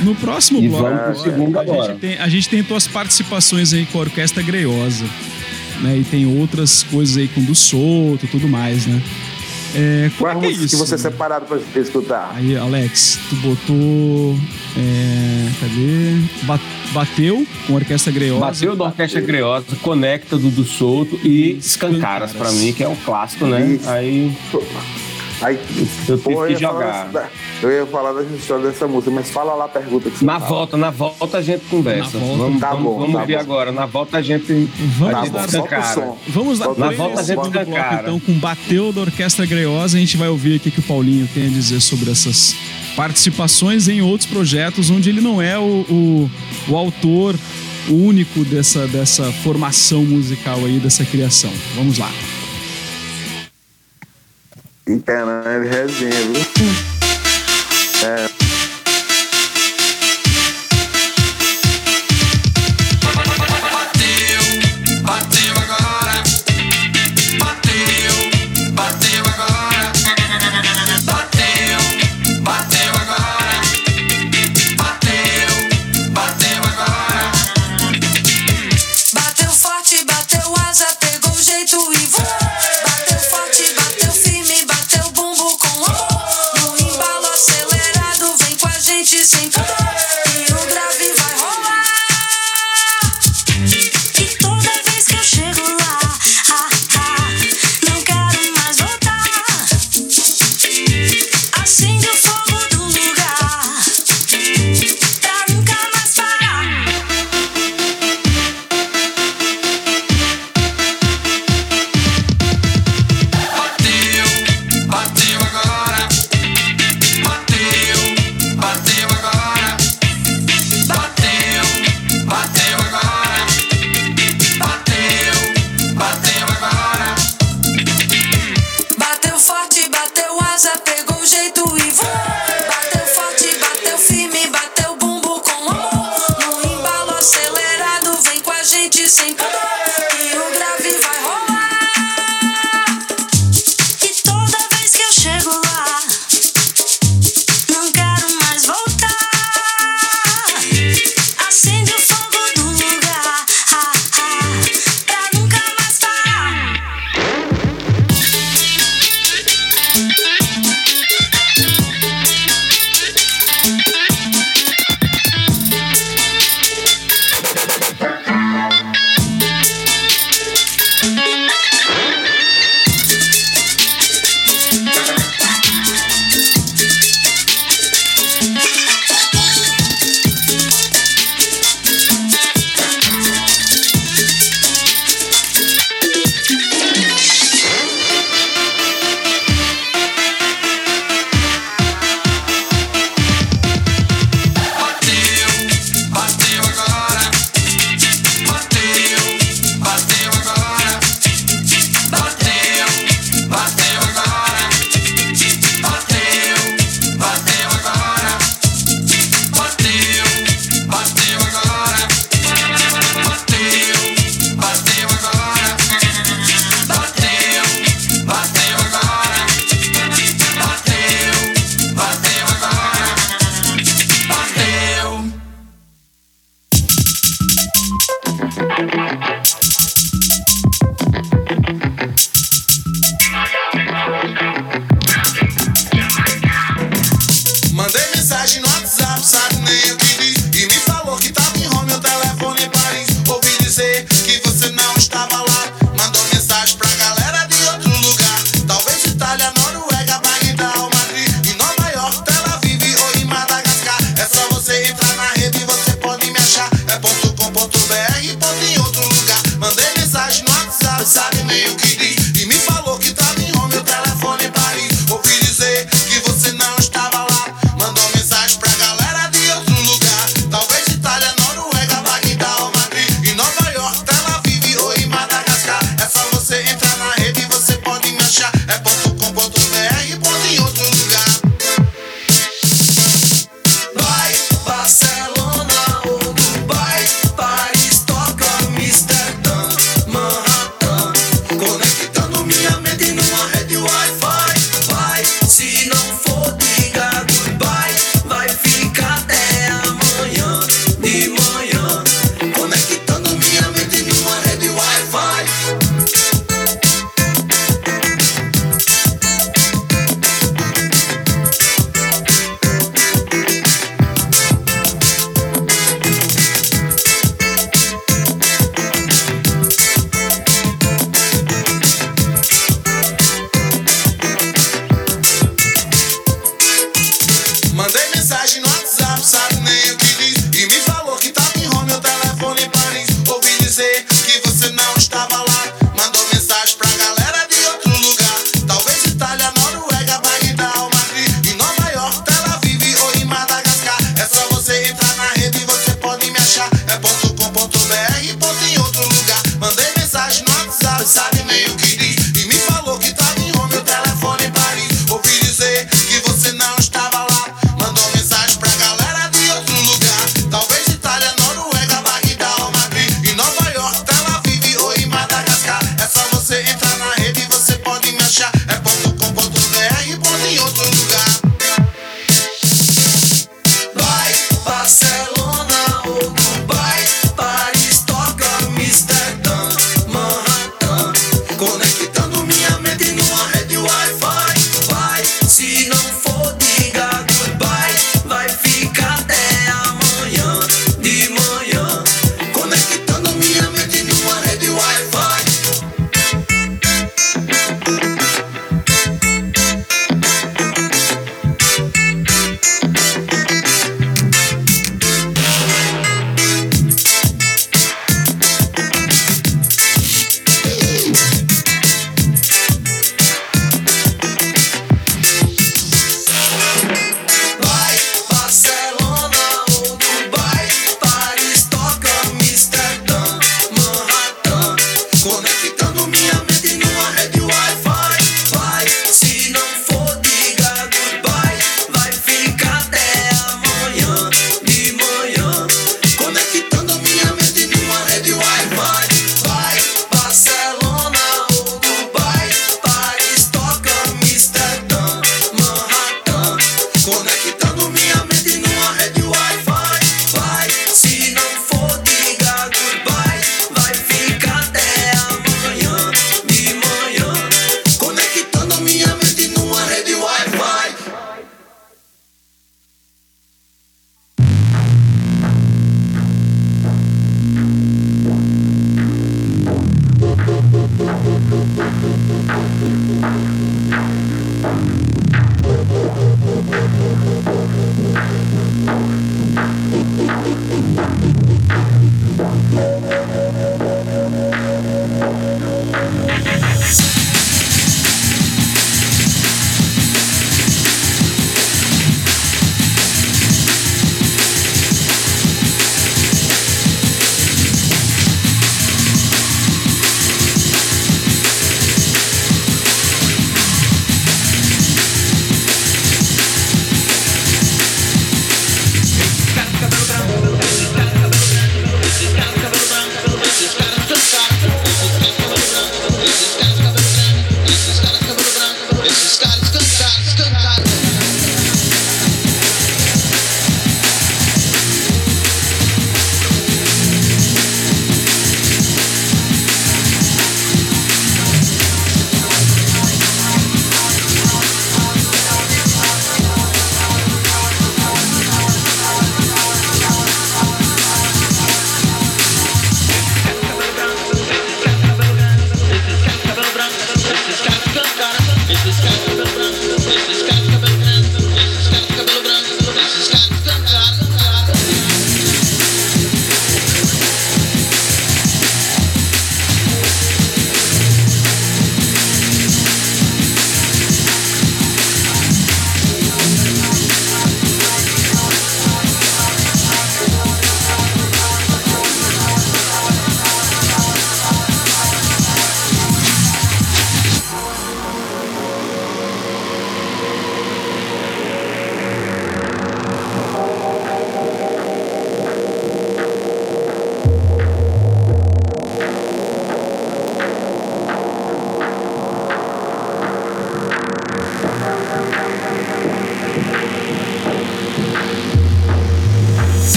Speaker 1: No próximo
Speaker 2: E
Speaker 1: bloco,
Speaker 2: segundo
Speaker 1: a,
Speaker 2: agora.
Speaker 1: gente tem, a gente tem tuas participações aí com a Orquestra Greiosa. Né? E tem outras coisas aí com do Solto e tudo mais, né? É,
Speaker 4: Qual
Speaker 1: é
Speaker 4: a
Speaker 1: que é isso?
Speaker 4: você separado pra escutar?
Speaker 1: Aí, Alex, tu botou. É, cadê? Ba- Bateu com a Orquestra Greiosa.
Speaker 2: Bateu da Orquestra Greosa, Conecta do do Solto e Escancaras pra mim, que é um clássico, né?
Speaker 4: Isso.
Speaker 2: Aí
Speaker 4: Aí,
Speaker 2: eu tive que
Speaker 4: ia falar
Speaker 2: jogar.
Speaker 4: dessa- eu ia falar dessa história dessa música, mas fala lá a pergunta que você
Speaker 2: Na
Speaker 4: fala.
Speaker 2: volta, na volta a gente conversa.
Speaker 1: Na volta.
Speaker 2: Vamos,
Speaker 4: Tá
Speaker 2: vamos,
Speaker 4: bom,
Speaker 2: vamos
Speaker 4: tá
Speaker 2: ver
Speaker 4: bom.
Speaker 2: agora. Na volta a gente.
Speaker 1: Vamos
Speaker 4: Tá
Speaker 2: gente
Speaker 4: bom,
Speaker 1: dar-
Speaker 4: solta o
Speaker 2: escancara.
Speaker 4: som.
Speaker 1: Vamos lá,
Speaker 2: Na volta a gente
Speaker 1: segundo bloco,
Speaker 2: escancara.
Speaker 1: então, com Bateu da Orquestra Greiosa, a gente vai ouvir aqui o que o Paulinho tem a dizer sobre essas participações em outros projetos, onde ele não é o, o, o autor único dessa, dessa formação musical aí, dessa criação. Vamos lá.
Speaker 4: Caralho, resenha, viu? É.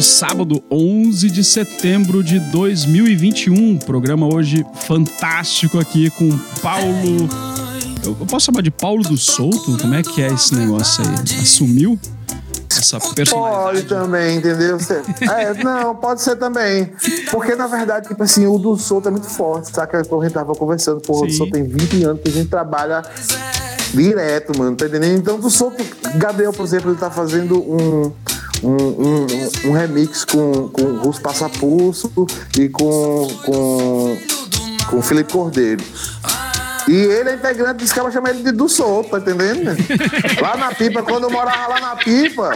Speaker 1: neste sábado, 11 de setembro de 2021. Programa hoje fantástico aqui com Paulo. Eu posso chamar de Paulo do Souto? Como é que é esse negócio aí? Assumiu essa
Speaker 3: Pode
Speaker 1: personalidade?
Speaker 3: também, entendeu? Você- É, não, pode ser também. Porque, na verdade, tipo assim, o do Souto é muito forte, saca? Como a gente tava conversando, porra, o do
Speaker 1: Sim.
Speaker 3: Souto tem 20 anos que a gente trabalha direto, mano, tá entendendo? Então, do Souto, Gabriel, por exemplo, ele tá fazendo um. Um, um, um remix com, com o Russo Passapulso e com, com, com o Felipe Cordeiro. E ele é integrante desse cara, chama ele de do solto, tá entendendo? lá na pipa, quando eu morava lá na pipa,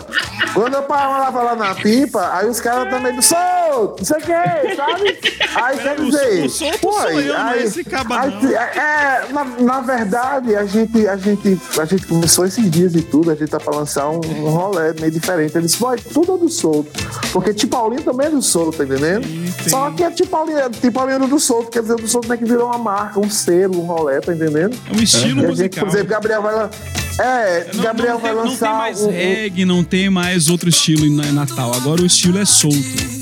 Speaker 3: quando eu morava lá na pipa, aí os caras também do solto, não sei o que, sabe? Aí quer
Speaker 1: o-
Speaker 3: dizer.
Speaker 1: o solto
Speaker 3: pô,
Speaker 1: sou eu, é
Speaker 3: aí-
Speaker 1: esse caba
Speaker 3: aí-
Speaker 1: não.
Speaker 3: É, na, na verdade, a gente, a, gente, a gente começou esses dias e tudo, a gente tá pra lançar um, um rolê meio diferente. Ele disse, vai, tudo é do solto. Porque Tipaulinho também é do solto, tá entendendo?
Speaker 1: Sim,
Speaker 3: Só que é Tipaulinho, Tipaulinho do solto, quer dizer, o do solto é que virou uma marca, um selo, um rolê, tá entendendo?
Speaker 1: É um estilo
Speaker 3: E gente,
Speaker 1: musical.
Speaker 3: por exemplo, Gabriel vai lan- É,
Speaker 1: Não-
Speaker 3: Gabriel
Speaker 1: não,
Speaker 3: vai
Speaker 1: tem, não
Speaker 3: lançar.
Speaker 1: tem mais
Speaker 3: um-
Speaker 1: reggae, não tem mais outro estilo em Natal. Agora o estilo é solto.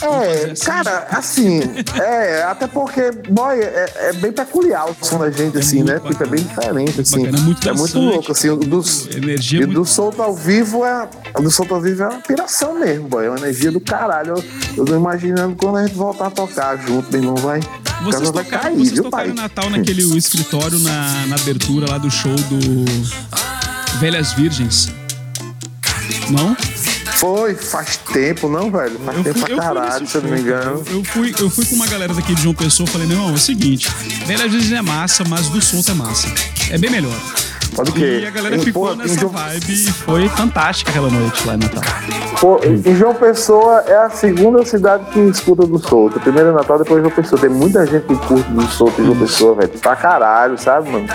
Speaker 3: É, cara, assim, é, até porque, boy, é, é bem peculiar o som da gente, assim,
Speaker 1: muito
Speaker 3: né? Tipo, é bem diferente, assim.
Speaker 1: bacana, é muito
Speaker 3: é muito louco, assim. O do,
Speaker 1: Energia
Speaker 3: e
Speaker 1: muito-
Speaker 3: do solto ao vivo é. o Do solto ao vivo é uma piração mesmo, boy. É uma energia do caralho. Eu, eu tô imaginando quando a gente voltar a tocar junto, meu irmão, vai.
Speaker 1: Vocês tocaram,
Speaker 3: cair,
Speaker 1: vocês
Speaker 3: viu,
Speaker 1: tocaram
Speaker 3: pai?
Speaker 1: Natal naquele escritório na, na abertura lá do show do Velhas Virgens. Não?
Speaker 3: Foi, faz tempo, não, velho? Faz
Speaker 1: Eu
Speaker 3: tempo
Speaker 1: fui,
Speaker 3: pra caralho, se eu não me engano.
Speaker 1: Eu, eu fui, eu fui com uma galera daqui de João Pessoa falei, não, é o seguinte, Velhas Virgens é massa, mas do solto é massa. É bem melhor.
Speaker 3: Pode crer.
Speaker 1: E a galera
Speaker 3: E,
Speaker 1: ficou
Speaker 3: tem
Speaker 1: nessa
Speaker 3: jogo-
Speaker 1: vibe e foi fantástica aquela noite lá em Natal.
Speaker 3: Pô, e João Pessoa é a segunda cidade que escuta do Solto. Primeiro é Natal, depois João Pessoa. Tem muita gente que curte do Solto em João Pessoa, velho. Pra caralho, sabe, mano?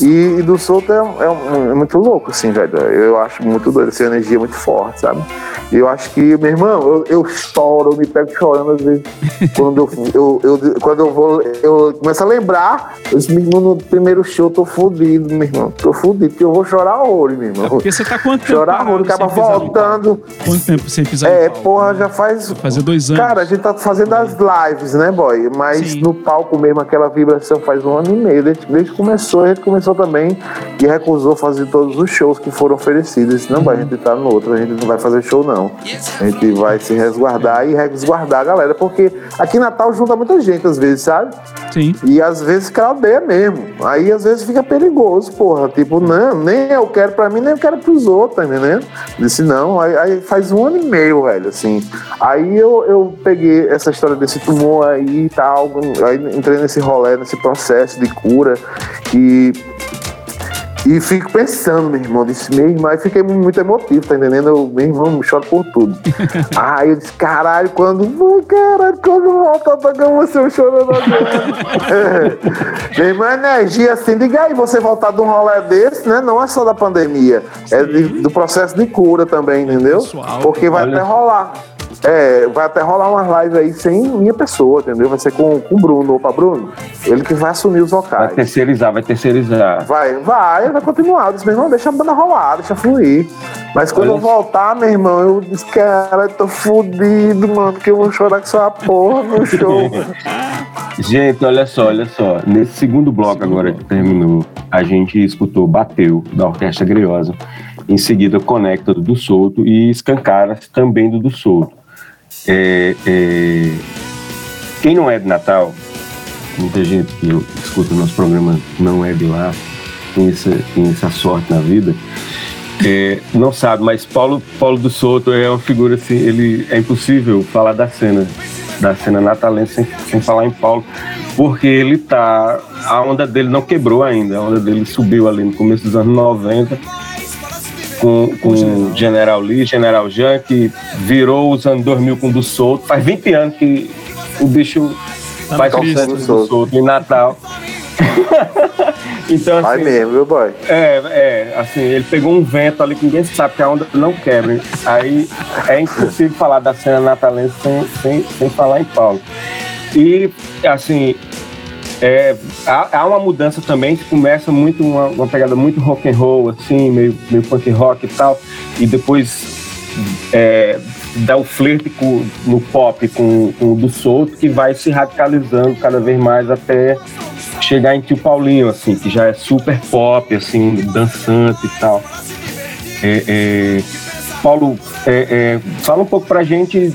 Speaker 3: E, e do Solto é, é é muito louco, assim, velho. Eu acho muito doido, essa energia é muito forte, sabe? E eu acho que, meu irmão, eu, eu choro, eu me pego chorando às vezes. quando eu, eu, eu- quando eu vou, eu começo a lembrar, eu no primeiro show eu tô fudido, meu irmão. Tô fudido, porque eu vou chorar horror, meu irmão.
Speaker 1: Porque você tá quanto tempo
Speaker 3: Chorar horror, acaba voltando.
Speaker 1: Quanto tempo sem pisar
Speaker 3: É,
Speaker 1: palco?
Speaker 3: porra, já faz.
Speaker 1: Vai fazer dois anos.
Speaker 3: Cara, a gente tá fazendo as lives, né, boy? Mas
Speaker 1: Sim.
Speaker 3: no palco mesmo, aquela vibração faz um ano e meio. Desde, desde que começou, a gente começou também e recusou fazer todos os shows que foram oferecidos. Não, boy, a gente tá no outro, a gente não vai fazer show, não. A gente vai se resguardar e resguardar a galera, porque aqui em Natal junta muita gente às vezes, sabe?
Speaker 1: Sim.
Speaker 3: E às vezes craudeia mesmo. Aí às vezes fica perigoso, porra. Tipo, não, nem eu quero pra mim, nem eu quero pros outros, entendendo? Disse, não. Aí, aí faz um ano e meio, velho, assim. Aí eu, eu peguei essa história desse tumor aí e tal. Aí entrei nesse rolê, nesse processo de cura. E. E fico pensando, meu irmão, disse, meu irmão, aí fiquei muito emotivo, tá entendendo? Eu, meu irmão, choro por tudo. aí eu disse, caralho, quando. Caralho, quando volta a tocar você, eu chorando agora. meu irmão, energia assim, diga aí, você voltar de um rolê desse, né? Não é só da pandemia, é de- do processo de cura também, entendeu?
Speaker 1: Pessoal,
Speaker 3: Porque vai
Speaker 2: olha.
Speaker 3: até rolar. É, vai até rolar umas lives aí sem minha pessoa, entendeu? Vai ser com, com o Bruno. Opa, Bruno, ele que vai assumir os
Speaker 2: Vai
Speaker 3: vocais.
Speaker 2: terceirizar, vai terceirizar.
Speaker 3: Vai, vai, vai continuar. Eu disse, meu irmão, deixa a banda rolar, deixa fluir. Mas quando
Speaker 2: Olha.
Speaker 3: eu voltar, meu irmão, eu disse, cara, eu tô fudido, mano, que eu vou chorar com essa porra no show.
Speaker 2: Gente, olha só, olha só. Nesse segundo bloco agora que terminou, a gente escutou Bateu, da Orquestra Greosa. Em seguida, Conecta do Do Solto e Escancaras, também do Do Solto. É, é, Quem não é de Natal, muita gente que escuta o nosso programa não é de lá, tem essa, tem essa sorte na vida, é, não sabe, mas Paulo, Paulo do Souto é uma figura assim, ele é impossível falar da cena, da cena natalense sem, sem falar em Paulo, porque ele tá, a onda dele não quebrou ainda, a onda dele subiu ali no começo dos anos 90, com, com General Lee, General Jean, que virou os anos 2000 com o do Souto, faz 20 anos que o bicho
Speaker 1: Tá
Speaker 2: faz
Speaker 1: na
Speaker 2: sucesso
Speaker 3: crista.
Speaker 2: do Souto em Natal. então,
Speaker 3: Vai
Speaker 2: assim,
Speaker 3: mesmo, viu, boy?
Speaker 2: é, é, assim, ele pegou um vento ali que ninguém sabe que a onda não quebra. Aí é impossível falar da cena natalense sem, sem, sem falar em Paulo. E, assim, é, há, há uma mudança também que começa muito uma, uma pegada muito rock and roll, assim, meio, meio punk rock e tal, e depois é, dá o flerte com, no pop com, com o do solto que vai se radicalizando cada vez mais até chegar em Tio Paulinho, assim, que já é super pop, assim, dançante e tal. É, é, Paulo, é, é, fala um pouco pra gente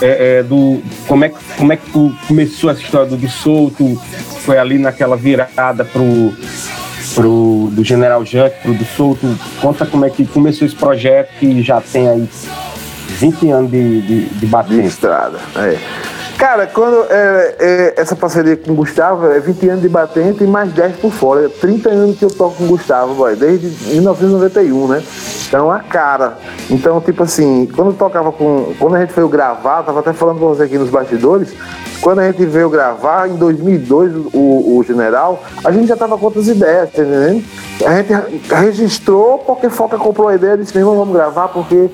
Speaker 2: é, é, do como é, que, como é que tu começou essa história do dissolto, foi ali naquela virada pro, pro do General Junk pro do Solto, conta como é que começou esse projeto que já tem aí 20 anos de, de, de
Speaker 3: De estrada, é. Cara, quando é, é, essa parceria com o Gustavo é 20 anos de batente e mais 10 por fora. É 30 anos que eu toco com o Gustavo, boy, desde 1991, né? Então, a cara. Então, tipo assim, quando tocava com. Quando a gente veio gravar, tava até falando com você aqui nos bastidores. Quando a gente veio gravar, em 2002, o, o General, a gente já tava com outras ideias, tá entendendo? A gente registrou porque Foca comprou a ideia e disse: meu irmão, vamos gravar porque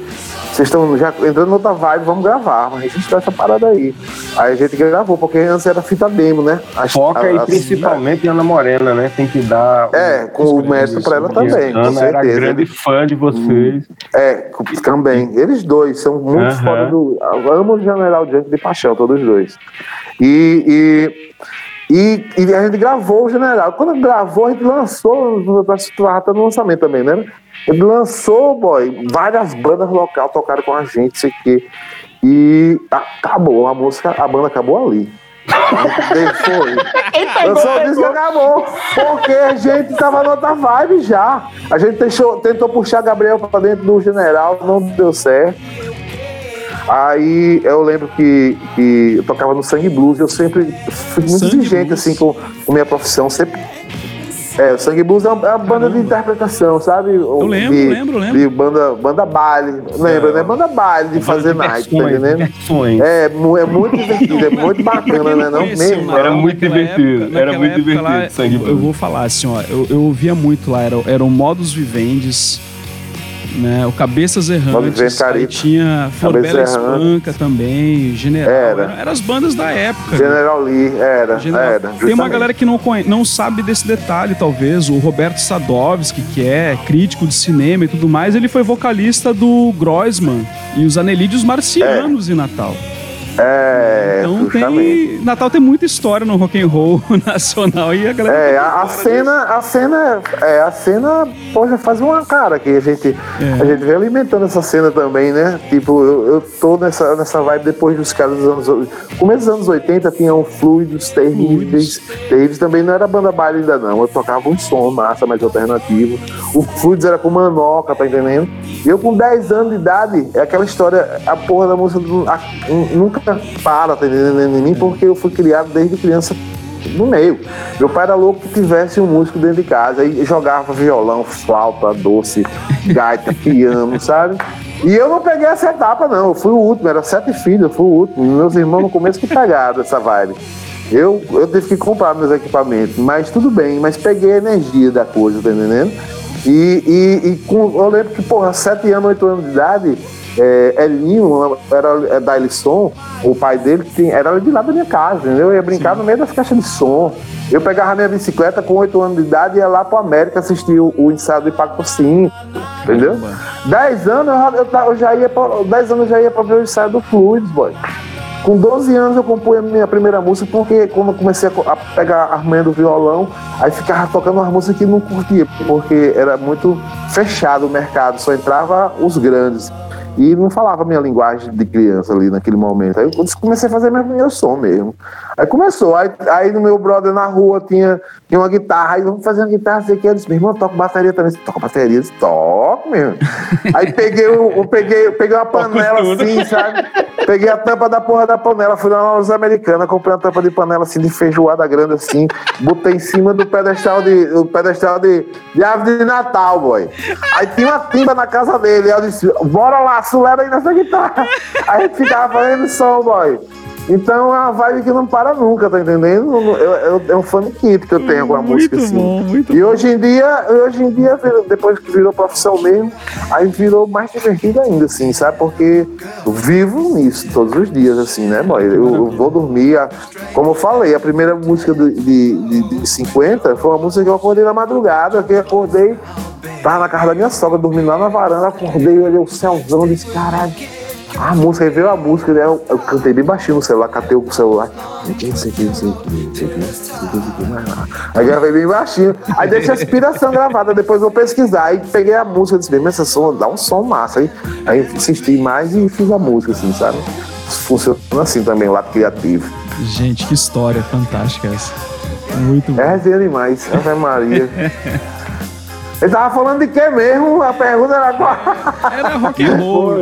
Speaker 3: vocês estão já entrando em outra vibe, vamos gravar, vamos registrar essa parada aí. Aí a gente gravou, porque antes era fita demo, né? As-
Speaker 2: Foca
Speaker 3: a-
Speaker 2: e principalmente Ana Morena, né? Tem que dar.
Speaker 3: É, com o mérito pra ela também, com
Speaker 2: Ana era
Speaker 3: certeza.
Speaker 2: grande fã de vocês.
Speaker 3: É, também. Eles dois são muito
Speaker 2: Aham.
Speaker 3: fora do. Eu amo o General Junk de paixão, todos os dois. E, e, e, e a gente gravou o General. Quando gravou, a gente lançou, tá no lançamento também, né? Ele lançou, boy, várias bandas local tocaram com a gente, sei que. E acabou, a música, a banda acabou ali. Foi. Eu só disse que acabou, porque a gente tava noutra vibe já. A gente deixou, tentou puxar Gabriel pra dentro do general, não deu certo. Aí eu lembro que, que eu tocava no Sangue Blues, eu sempre fui muito
Speaker 1: Sangue
Speaker 3: exigente
Speaker 1: Blues.
Speaker 3: assim com, com minha profissão, sempre. É, o Sangue Blues é uma, é uma banda de interpretação, sabe? Eu
Speaker 1: lembro,
Speaker 3: de,
Speaker 1: lembro, lembro.
Speaker 3: De banda, banda baile, lembra, né? Banda baile de fazer night, tá entendendo? É, é muito divertido, é muito bacana, né? Não mesmo?
Speaker 2: Era muito divertido, era
Speaker 1: naquela
Speaker 2: muito
Speaker 1: época
Speaker 2: divertido,
Speaker 1: lá,
Speaker 2: Sangue
Speaker 1: eu, eu
Speaker 2: Blues.
Speaker 1: vou falar assim, ó, eu, eu ouvia muito lá, eram, eram modos vivendes, né? O Cabeças Errantes, aí tinha Flor
Speaker 3: Cabeça
Speaker 1: Bela
Speaker 3: Errante.
Speaker 1: Espanca também, General.
Speaker 3: Era.
Speaker 1: Eram, eram as bandas da época. né?
Speaker 3: General Lee, era,
Speaker 1: General.
Speaker 3: era.
Speaker 1: Tem uma galera que não, conhe- não sabe desse detalhe, talvez. O Roberto Sadovski, que é crítico de cinema e tudo mais, ele foi vocalista do Groisman e os Anelídeos Marcianos em Natal.
Speaker 3: É,
Speaker 1: Então
Speaker 3: justamente.
Speaker 1: tem. Natal tem muita história no rock and roll nacional e a galera.
Speaker 3: É, a, a cena, a cena, é, a cena, já faz uma cara que a gente,
Speaker 1: É.
Speaker 3: a gente vem alimentando essa cena também, né? Tipo, eu, eu tô nessa, nessa vibe depois dos caras dos anos, começo dos anos 80 tinham fluidos terríveis, terríveis também não era banda baile ainda não, eu tocava um som massa, mais alternativo, o fluidos era com manoca, tá entendendo? E eu com 10 anos de idade, é aquela história, a porra da música do- a- nunca para, tá entendendo? Em mim, porque eu fui criado desde criança no meio. Meu pai era louco que tivesse um músico dentro de casa. Aí jogava violão, flauta, doce, gaita, piano, sabe? E eu não peguei essa etapa, não. Eu fui o último, era sete filhos, eu fui o último. Meus irmãos no começo que pegaram essa vibe. Eu, eu tive que comprar meus equipamentos, mas tudo bem, mas peguei a energia da coisa, tá entendendo? E, e, e com, eu lembro que, porra, sete anos, oito anos de idade, é, Elinho, era é, da Elisson, o pai dele, tinha- era de lá da minha casa, entendeu? Eu ia brincar no meio das caixas de som. Eu pegava minha bicicleta com oito anos de idade e ia lá pro América assistir o, o ensaio do Impacto 5, entendeu? Dez anos eu, já- eu, já ia pra, dez anos eu já ia pra ver o ensaio do Fluidos, boy. Com 12 anos eu compus a minha primeira música, porque quando eu comecei a, pegar a manha do violão, aí ficava tocando umas músicas que não curtia, porque era muito fechado o mercado, só entrava os grandes. E não falava a minha linguagem de criança ali naquele momento. Aí eu comecei a fazer meu primeiro som mesmo. Aí começou, aí, aí no meu brother na rua tinha, tinha uma guitarra, aí vamos fazer uma guitarra, sei que. Eu disse, meu irmão, eu toco bateria também. Você toca bateria? Eu disse, toco mesmo. aí peguei, eu peguei, eu peguei uma panela assim, sabe? Peguei a tampa da porra da panela, fui na loja americana, comprei uma tampa de panela assim, de feijoada grande assim, botei em cima do pedestal de, do pedestal de, de árvore de Natal, boy. Aí tinha uma timba na casa dele, aí eu disse, bora lá, acelera aí nessa guitarra. Aí a gente ficava fazendo som, boy. Então é uma vibe que não para nunca, tá entendendo? É um faniquito que eu tenho com a música assim.
Speaker 1: bom, muito
Speaker 3: E hoje em dia, hoje em dia, depois que virou profissão mesmo, aí virou mais divertido ainda, assim, sabe? Porque eu vivo nisso todos os dias, assim, né, boy? Eu, eu vou dormir, a- como eu falei, a primeira música de, de, de 50 foi uma música que eu acordei na madrugada, que eu acordei, tava na casa da minha sogra, dormindo lá na varanda, acordei, olhei o céuzão, disse, caralho. A música, aí veio a música, né? Eu, eu cantei bem baixinho no celular, catei o celular. Não sei o que, não sei o que, não sei o que, não sei o que, não sei o que, mais nada. Aí gravei bem baixinho. Aí deixei a inspiração gravada, depois vou pesquisar. Aí peguei a música, disse, bem, mas esse som dá um som massa. Aí, aí insisti mais e fiz a música, assim, sabe? Funciona assim também, lado criativo.
Speaker 1: Gente, que história fantástica essa. Muito bom.
Speaker 3: É resenha demais, Ave Maria. Ele tava falando de quê mesmo? A pergunta era qual?
Speaker 1: Era rock and roll.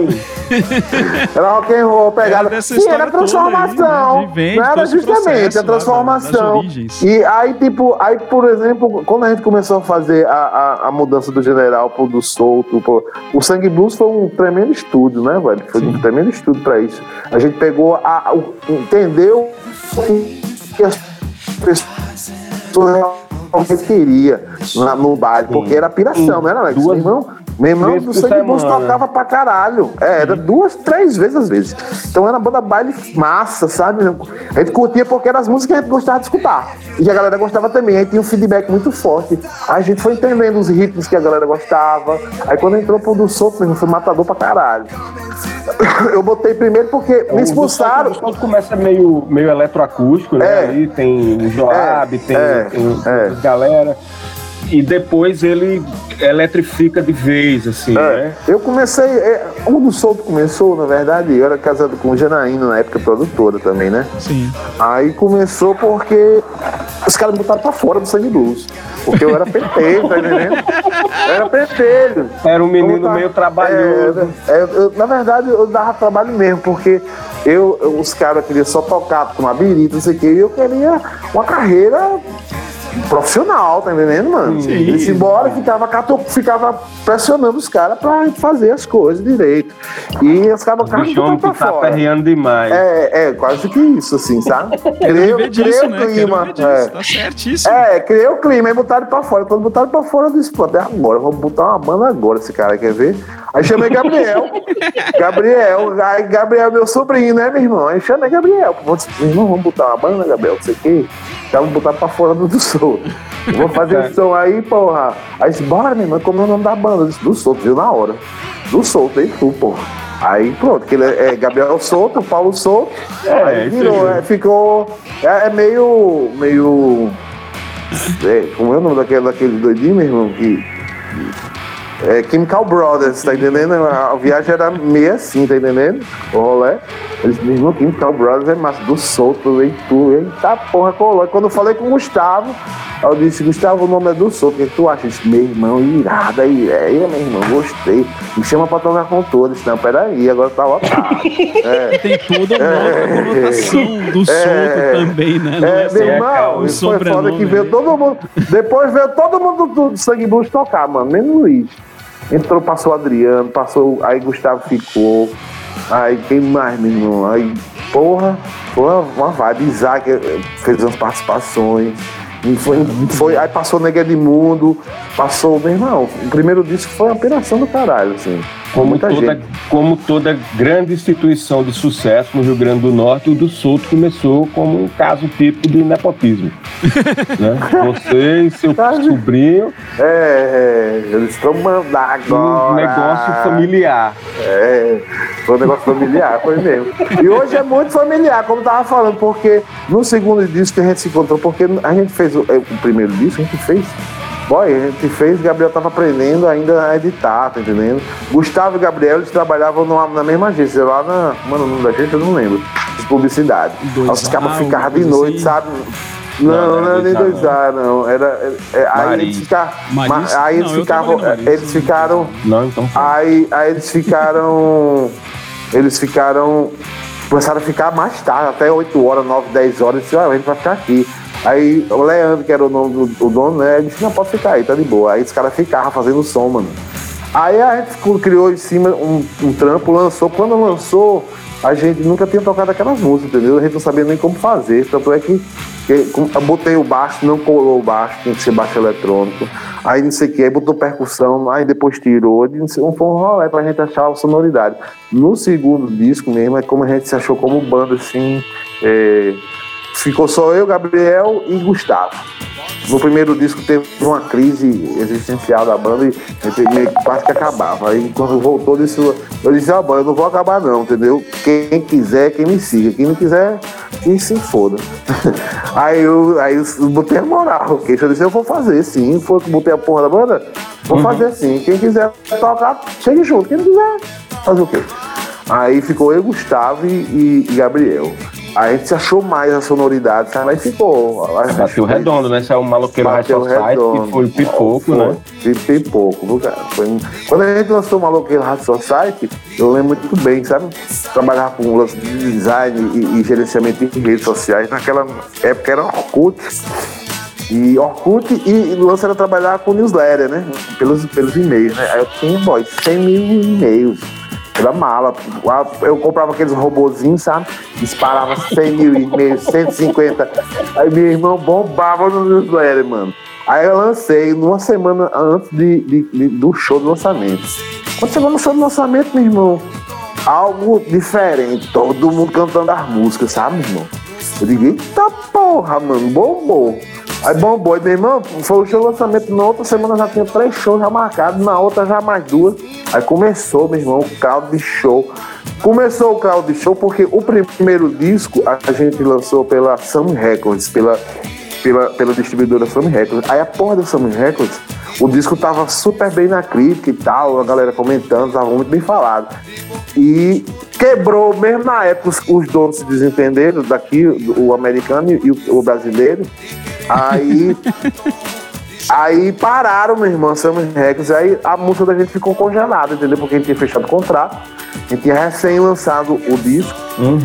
Speaker 3: Era rock and roll, pegada.
Speaker 1: Era
Speaker 3: Sim,
Speaker 1: história
Speaker 3: era transformação.
Speaker 1: aí, né?
Speaker 3: Não era justamente
Speaker 1: processo
Speaker 3: a
Speaker 1: lá da-
Speaker 3: transformação.
Speaker 1: origens.
Speaker 3: E aí, tipo, aí, por exemplo, quando a gente começou a fazer a, a, a mudança do general pro do solto, pro, o Sangue Blues foi um tremendo estudo, né, velho? Foi um tremendo estudo pra isso. A gente pegou, a, o- entendeu que as pessoas realmente queriam na- no baile, porque era piração, né, Alex?
Speaker 2: Duas
Speaker 3: Meu irmão, meu irmão do Sangue
Speaker 2: semana.
Speaker 3: tocava pra caralho. É, era duas, três vezes às vezes. Então era banda baile massa, sabe? A gente curtia porque eram as músicas que a gente gostava de escutar. E a galera gostava também. Aí tinha um feedback muito forte. Aí a gente foi entendendo os ritmos que a galera gostava. Aí quando entrou pro do mesmo, foi matador pra caralho. Eu botei primeiro porque me expulsaram.
Speaker 2: O som começa meio, meio eletroacústico, né?
Speaker 3: É.
Speaker 2: Ali tem o Joab,
Speaker 3: É,
Speaker 2: tem,
Speaker 3: é,
Speaker 2: tem
Speaker 3: é.
Speaker 2: galera. E depois ele eletrifica de vez, assim,
Speaker 3: É,
Speaker 2: né?
Speaker 3: eu comecei. É, o solto começou, na verdade, eu era casado com Janaína, na época produtora também, né?
Speaker 1: Sim.
Speaker 3: Aí começou porque os caras me botaram pra fora do Sangue Blues. Porque eu era pentelho, tá entendendo? Eu era pentelho.
Speaker 2: Era um menino
Speaker 3: tá-
Speaker 2: meio trabalhoso.
Speaker 3: É, é, eu- na verdade, eu dava trabalho mesmo, porque eu, eu- os caras queriam só tocar com uma birita, não sei o quê, e eu queria uma carreira profissional, tá entendendo, mano?
Speaker 1: Sim.
Speaker 3: Eles embora ficava, ficava pressionando os caras pra fazer as coisas direito. E os caras
Speaker 2: O
Speaker 3: ficavam
Speaker 2: bichão
Speaker 3: botando
Speaker 2: que
Speaker 3: pra
Speaker 2: tá
Speaker 3: fora.
Speaker 2: perreando demais.
Speaker 3: É, é, quase que isso, assim, sabe? Criei,
Speaker 1: Viver
Speaker 3: criei
Speaker 1: disso,
Speaker 3: o
Speaker 1: né? Quero
Speaker 3: clima. é.
Speaker 1: Tá certíssimo.
Speaker 3: É, criei o clima, aí botaram pra fora. Quando botaram pra fora, eu disse, pô, até agora, vamos botar uma banda agora, esse cara quer ver? Aí chamei Gabriel. Gabriel, aí Gabriel, meu sobrinho, né, meu irmão? Aí chamei Gabriel. Disse, irmão, vamos botar uma banda, Gabriel, não sei o quê. Então vamos botar pra fora do, do som. Vou fazer esse som aí, porra. Aí disse, bora, meu irmão, como é o nome da banda? Eu disse, do solto, viu na hora. Do solto, aí tu, porra. Aí pronto, que ele é, é Gabriel Souto, Paulo Souto.
Speaker 2: É,
Speaker 3: aí virou, é, ficou. É, é meio. meio. É, como é o nome daquele, daquele doidinho, meu irmão? Que, é Chemical Brothers, tá entendendo? A, a viagem era meio assim, tá entendendo? O rolê. Eles me irmão, Chemical Brothers é massa, do solto, e tu, eita porra, colou. Quando eu falei com o Gustavo, eu disse, Gustavo, o nome é do solto, o que tu acha? Disse, meu irmão, irada, ideia, meu irmão, gostei. Me chama pra tocar com todos. Não, peraí, agora tá lotado. É.
Speaker 1: Tem toda uma outra conotação do solto também, né? Não
Speaker 3: É,
Speaker 1: só
Speaker 3: meu irmão, isso foi foda que veio
Speaker 1: né?
Speaker 3: todo mundo. Depois veio todo mundo do, do Sangue Blues tocar, mano, menos o Luiz. Entrou, passou Adriano, passou. Aí Gustavo ficou. Aí quem mais, meu irmão? Aí, porra, foi uma, uma vibe. Isaac eh, fez umas participações. Foi, foi, aí passou Nega de Mundo, passou, meu irmão. O primeiro disco foi uma operação do caralho, assim. Com
Speaker 2: Como toda, como toda grande instituição de sucesso no Rio Grande do Norte, o do Souto começou como um caso típico de nepotismo. né? Você e seu
Speaker 3: Sabe?
Speaker 2: sobrinho,
Speaker 3: É, é, eles estão mandando agora.
Speaker 2: um negócio familiar.
Speaker 3: É, foi um negócio familiar, foi mesmo. E hoje é muito familiar, como eu tava falando, porque no segundo disco que a gente se encontrou, porque a gente fez o, é, o primeiro disco, a gente fez. Boy, a gente fez, Gabriel tava aprendendo ainda a editar, tá entendendo? Gustavo e Gabriel, eles trabalhavam numa- na mesma agência, lá na. Mano, o nome da agência eu não lembro. De publicidade.
Speaker 1: Dois
Speaker 3: os cabos ficavam de noite,
Speaker 1: assim?
Speaker 3: sabe?
Speaker 2: Não,
Speaker 3: Não,
Speaker 2: não era
Speaker 3: era nem
Speaker 2: dois A,
Speaker 3: 2A, não. Era, é, é, aí eles ficaram.
Speaker 1: Maris?
Speaker 3: Aí eles
Speaker 1: Não,
Speaker 3: ficavam.
Speaker 1: Maris.
Speaker 3: Eles ficaram.
Speaker 2: Não, então foi.
Speaker 3: Aí, aí eles ficaram. Eles ficaram. Começaram a ficar mais tarde, até 8 horas, 9, 10 horas. Disse, "Ah, a gente vai ficar aqui. Aí o Leandro, que era o nome do o dono, né? Disse, não, pode ficar aí, tá de boa. Aí os caras ficavam fazendo som, mano. Aí a gente criou em cima um, um trampo, lançou. Quando lançou, a gente nunca tinha tocado aquelas músicas, entendeu? A gente não sabia nem como fazer. Tanto é que botei o baixo, não colou o baixo, tinha que ser baixo eletrônico. Aí não sei o que, aí botou percussão, aí depois tirou. Não sei, foi um rolê pra gente achar a sonoridade. No segundo disco mesmo, é como a gente se achou como banda, assim. é, ficou só eu, Gabriel e Gustavo. No primeiro disco teve uma crise existencial da banda e meio que quase que acabava. Aí quando voltou, eu disse, eu disse, ó, eu não vou acabar não, entendeu? Quem quiser, quem me siga. Quem não quiser, que se foda. aí eu, aí eu botei a moral, ok? Eu disse, eu vou fazer sim. Foi que botei a porra da banda, vou fazer sim. Quem quiser tocar, chegue junto. Quem não quiser, fazer o quê? Aí ficou eu, Gustavo e, e Gabriel. A gente se achou mais a sonoridade, sabe? Aí ficou.
Speaker 2: Bateu redondo, né? Esse é o maloqueiro High
Speaker 3: Bateu
Speaker 2: Society,
Speaker 3: redondo.
Speaker 2: que foi o pipoco, né?
Speaker 3: Foi pipoco, viu, cara? Foi- Quando a gente lançou o Maloqueiro Hard Society, eu lembro muito bem, sabe? Trabalhava com lance de design e, e gerenciamento de redes sociais. Naquela época era Orkut. E Orkut e o lance era trabalhar com newsletter, né? Pelos, pelos e-mails, né? Aí eu tinha, boy, 100 mil e-mails. Era mala. Eu comprava aqueles robozinhos, sabe? Disparava 100 mil e-mails, 150. Aí meu irmão bombava no newsletter, mano. Aí eu lancei numa semana antes de, de- de- do show do lançamento. Quando chegou no show do lançamento, meu irmão, algo diferente. Todo mundo cantando as músicas, sabe, meu irmão? Eu digo, eita porra, mano, bombou. Aí bombou, meu irmão, foi o do lançamento. Na outra semana já tinha três shows já marcados, na outra já mais duas. Aí começou, meu irmão, o caldo de show. Começou o caldo de show porque o primeiro disco a gente lançou pela Sun Records, pela, pela, pela distribuidora Sun Records. Aí a porra da Sun Records, o disco tava super bem na crítica e tal, a galera comentando, tava muito bem falado. E quebrou, mesmo na época, os, os donos se desentenderam daqui, o americano e o brasileiro. Aí. Aí pararam, meu irmão, Samus Records, aí a música da gente ficou congelada, entendeu? Porque a gente tinha fechado o contrato, a gente tinha recém lançado o disco,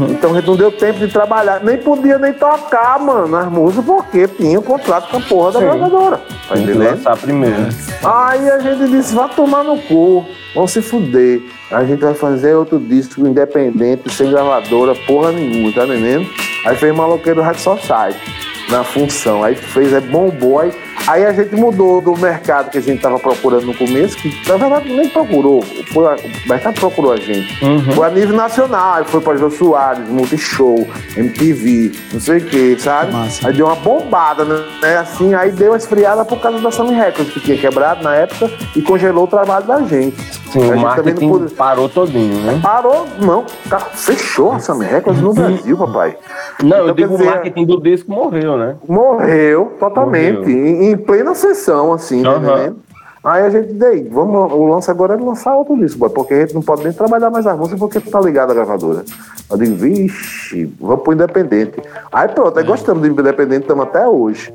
Speaker 3: então a gente não deu tempo de trabalhar, nem podia nem tocar, mano, as músicas, porque tinha o contrato com a porra da gravadora. Tá
Speaker 2: Tem que
Speaker 3: entendendo?
Speaker 2: lançar primeiro.
Speaker 3: Aí a gente disse, vai tomar no cu, vão se fuder. A gente vai fazer outro disco independente, sem gravadora, porra nenhuma, tá entendendo? Aí fez Maloqueiro Rádio Society na função. Aí fez, é bombou. Aí, aí a gente mudou do mercado que a gente tava procurando no começo, que na verdade nem procurou, foi a- o mercado procurou a gente. Foi a nível nacional, foi pra Jô Soares, Multishow, MTV, não sei o que, sabe?
Speaker 1: Massa.
Speaker 3: Aí deu uma bombada, né? Assim, aí deu uma esfriada por causa da Sony Records, que tinha quebrado na época e congelou o trabalho da gente.
Speaker 2: Sim,
Speaker 3: a
Speaker 2: o marketing
Speaker 3: pôde-
Speaker 2: parou todinho, né?
Speaker 3: Parou, não, cara, fechou a Sony Records no Brasil, papai.
Speaker 2: Não, eu
Speaker 3: Então,
Speaker 2: digo
Speaker 3: quer
Speaker 2: o
Speaker 3: dizer,
Speaker 2: marketing do disco morreu, né?
Speaker 3: Morreu totalmente,
Speaker 2: Morreu.
Speaker 3: Em, plena sessão, assim,
Speaker 2: Aham.
Speaker 3: entendendo? Aí a gente dei, vamos, o lance agora é lançar outro disco, boy, porque a gente não pode nem trabalhar mais as músicas porque tá ligado à gravadora. Eu digo, vixe, vamos pro Independente. Aí pronto, aí gostamos do Independente, estamos até hoje.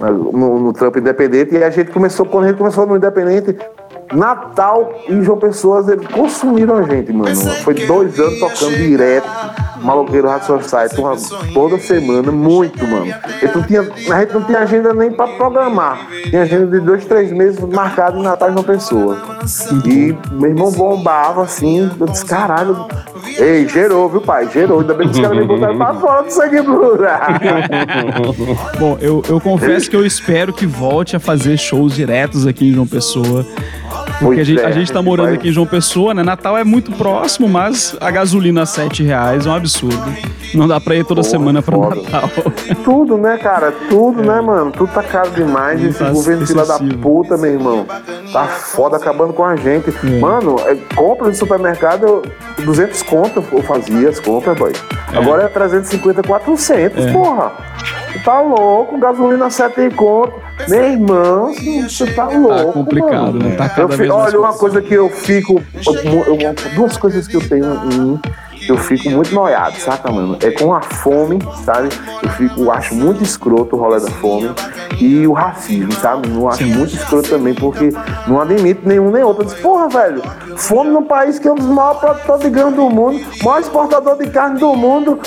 Speaker 3: No, no trampo independente, e a gente começou, quando a gente começou no Independente, Natal e João Pessoa, eles consumiram a gente, mano. Foi dois anos tocando direto, Maloqueiro Rádio Society, uma, toda semana, muito, mano. A gente, não tinha, a gente não tinha agenda nem pra programar. Tinha agenda de dois, três meses marcado em Natal e João Pessoa. E meu irmão bombava assim, eu disse, caralho. Ei, gerou, viu, pai? Gerou. Ainda bem que os caras me botaram pra fora do sangue.
Speaker 1: Bom, eu, eu confesso que eu espero que volte a fazer shows diretos aqui em João Pessoa. Porque a gente,
Speaker 3: é,
Speaker 1: a gente tá morando aqui em João Pessoa, né? Natal é muito próximo, mas a gasolina a 7 reais é um absurdo. Não dá pra ir toda
Speaker 3: Porra,
Speaker 1: semana pra
Speaker 3: foda.
Speaker 1: Natal.
Speaker 3: Tudo, né, cara? Tudo, né, mano? Tudo tá caro demais. Esse
Speaker 1: Tá
Speaker 3: governo filha da puta, meu irmão. Tá foda, acabando com a gente.
Speaker 1: É.
Speaker 3: Mano, é, compra no supermercado, eu- 200 conto eu fazia as compras, boy. Agora é 350, 400,
Speaker 1: É.
Speaker 3: porra. Tá louco, gasolina 7 conto. Meu irmão, você tá louco.
Speaker 1: complicado,
Speaker 3: mano.
Speaker 1: né? Tá
Speaker 3: Eu
Speaker 1: cada
Speaker 3: fi-
Speaker 1: vez
Speaker 3: olha, uma coisa que eu fico. eu- eu- duas coisas que eu tenho em mim. Eu fico muito noiado, saca, mano? É com a fome, sabe? Eu fico, acho muito escroto o rolê da fome. E o racismo, sabe? Eu acho muito escroto também, porque não admito nenhum nem outro. Eu disse, porra, velho, fome num país que é um dos maiores produtores de grãos do mundo, maior exportador de carne do mundo.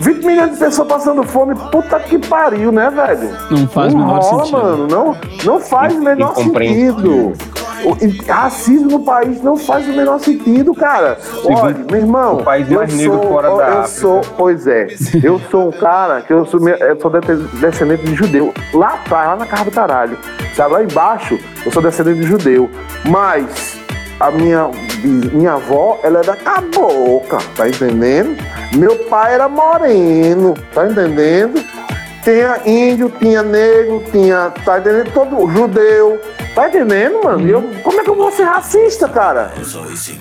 Speaker 3: 20 milhões de pessoas passando fome, puta que pariu, né, velho?
Speaker 1: Não faz o menor
Speaker 3: rola,
Speaker 1: sentido.
Speaker 3: mano. Não, não faz o menor sentido. Racismo no país não faz o menor sentido, cara. Olha, meu irmão.
Speaker 2: o país
Speaker 3: eu
Speaker 2: mais negro
Speaker 3: sou,
Speaker 2: fora
Speaker 3: eu
Speaker 2: da África.
Speaker 3: sou, pois é. Eu sou um cara que eu sou, eu sou de- descendente de judeu. Lá atrás, lá na casa do caralho. Sabe, lá embaixo, eu sou descendente de judeu. Mas a minha, minha avó, ela é da cabocla, tá entendendo? Meu pai era moreno, tá entendendo? Tinha índio, tinha negro, tinha, tá entendendo? Todo judeu, tá entendendo, mano? Eu, como é que eu vou ser racista, cara?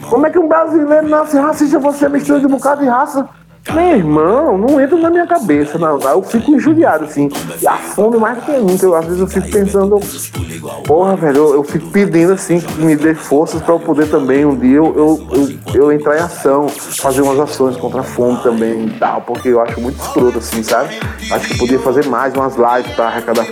Speaker 3: Como é que um brasileiro nasce racista você mistura de um bocado de raça? Meu irmão, não entra na minha cabeça, não. Eu fico injuriado, assim. A fome mais do que nunca. Eu, às vezes eu fico pensando, porra, velho, eu, eu fico pedindo, assim, que me dê forças pra eu poder também, um dia, eu, eu, eu, eu entrar em ação, fazer umas ações contra a fome também e tal, porque eu acho muito escroto, assim, sabe? Acho que podia fazer mais umas lives pra arrecadar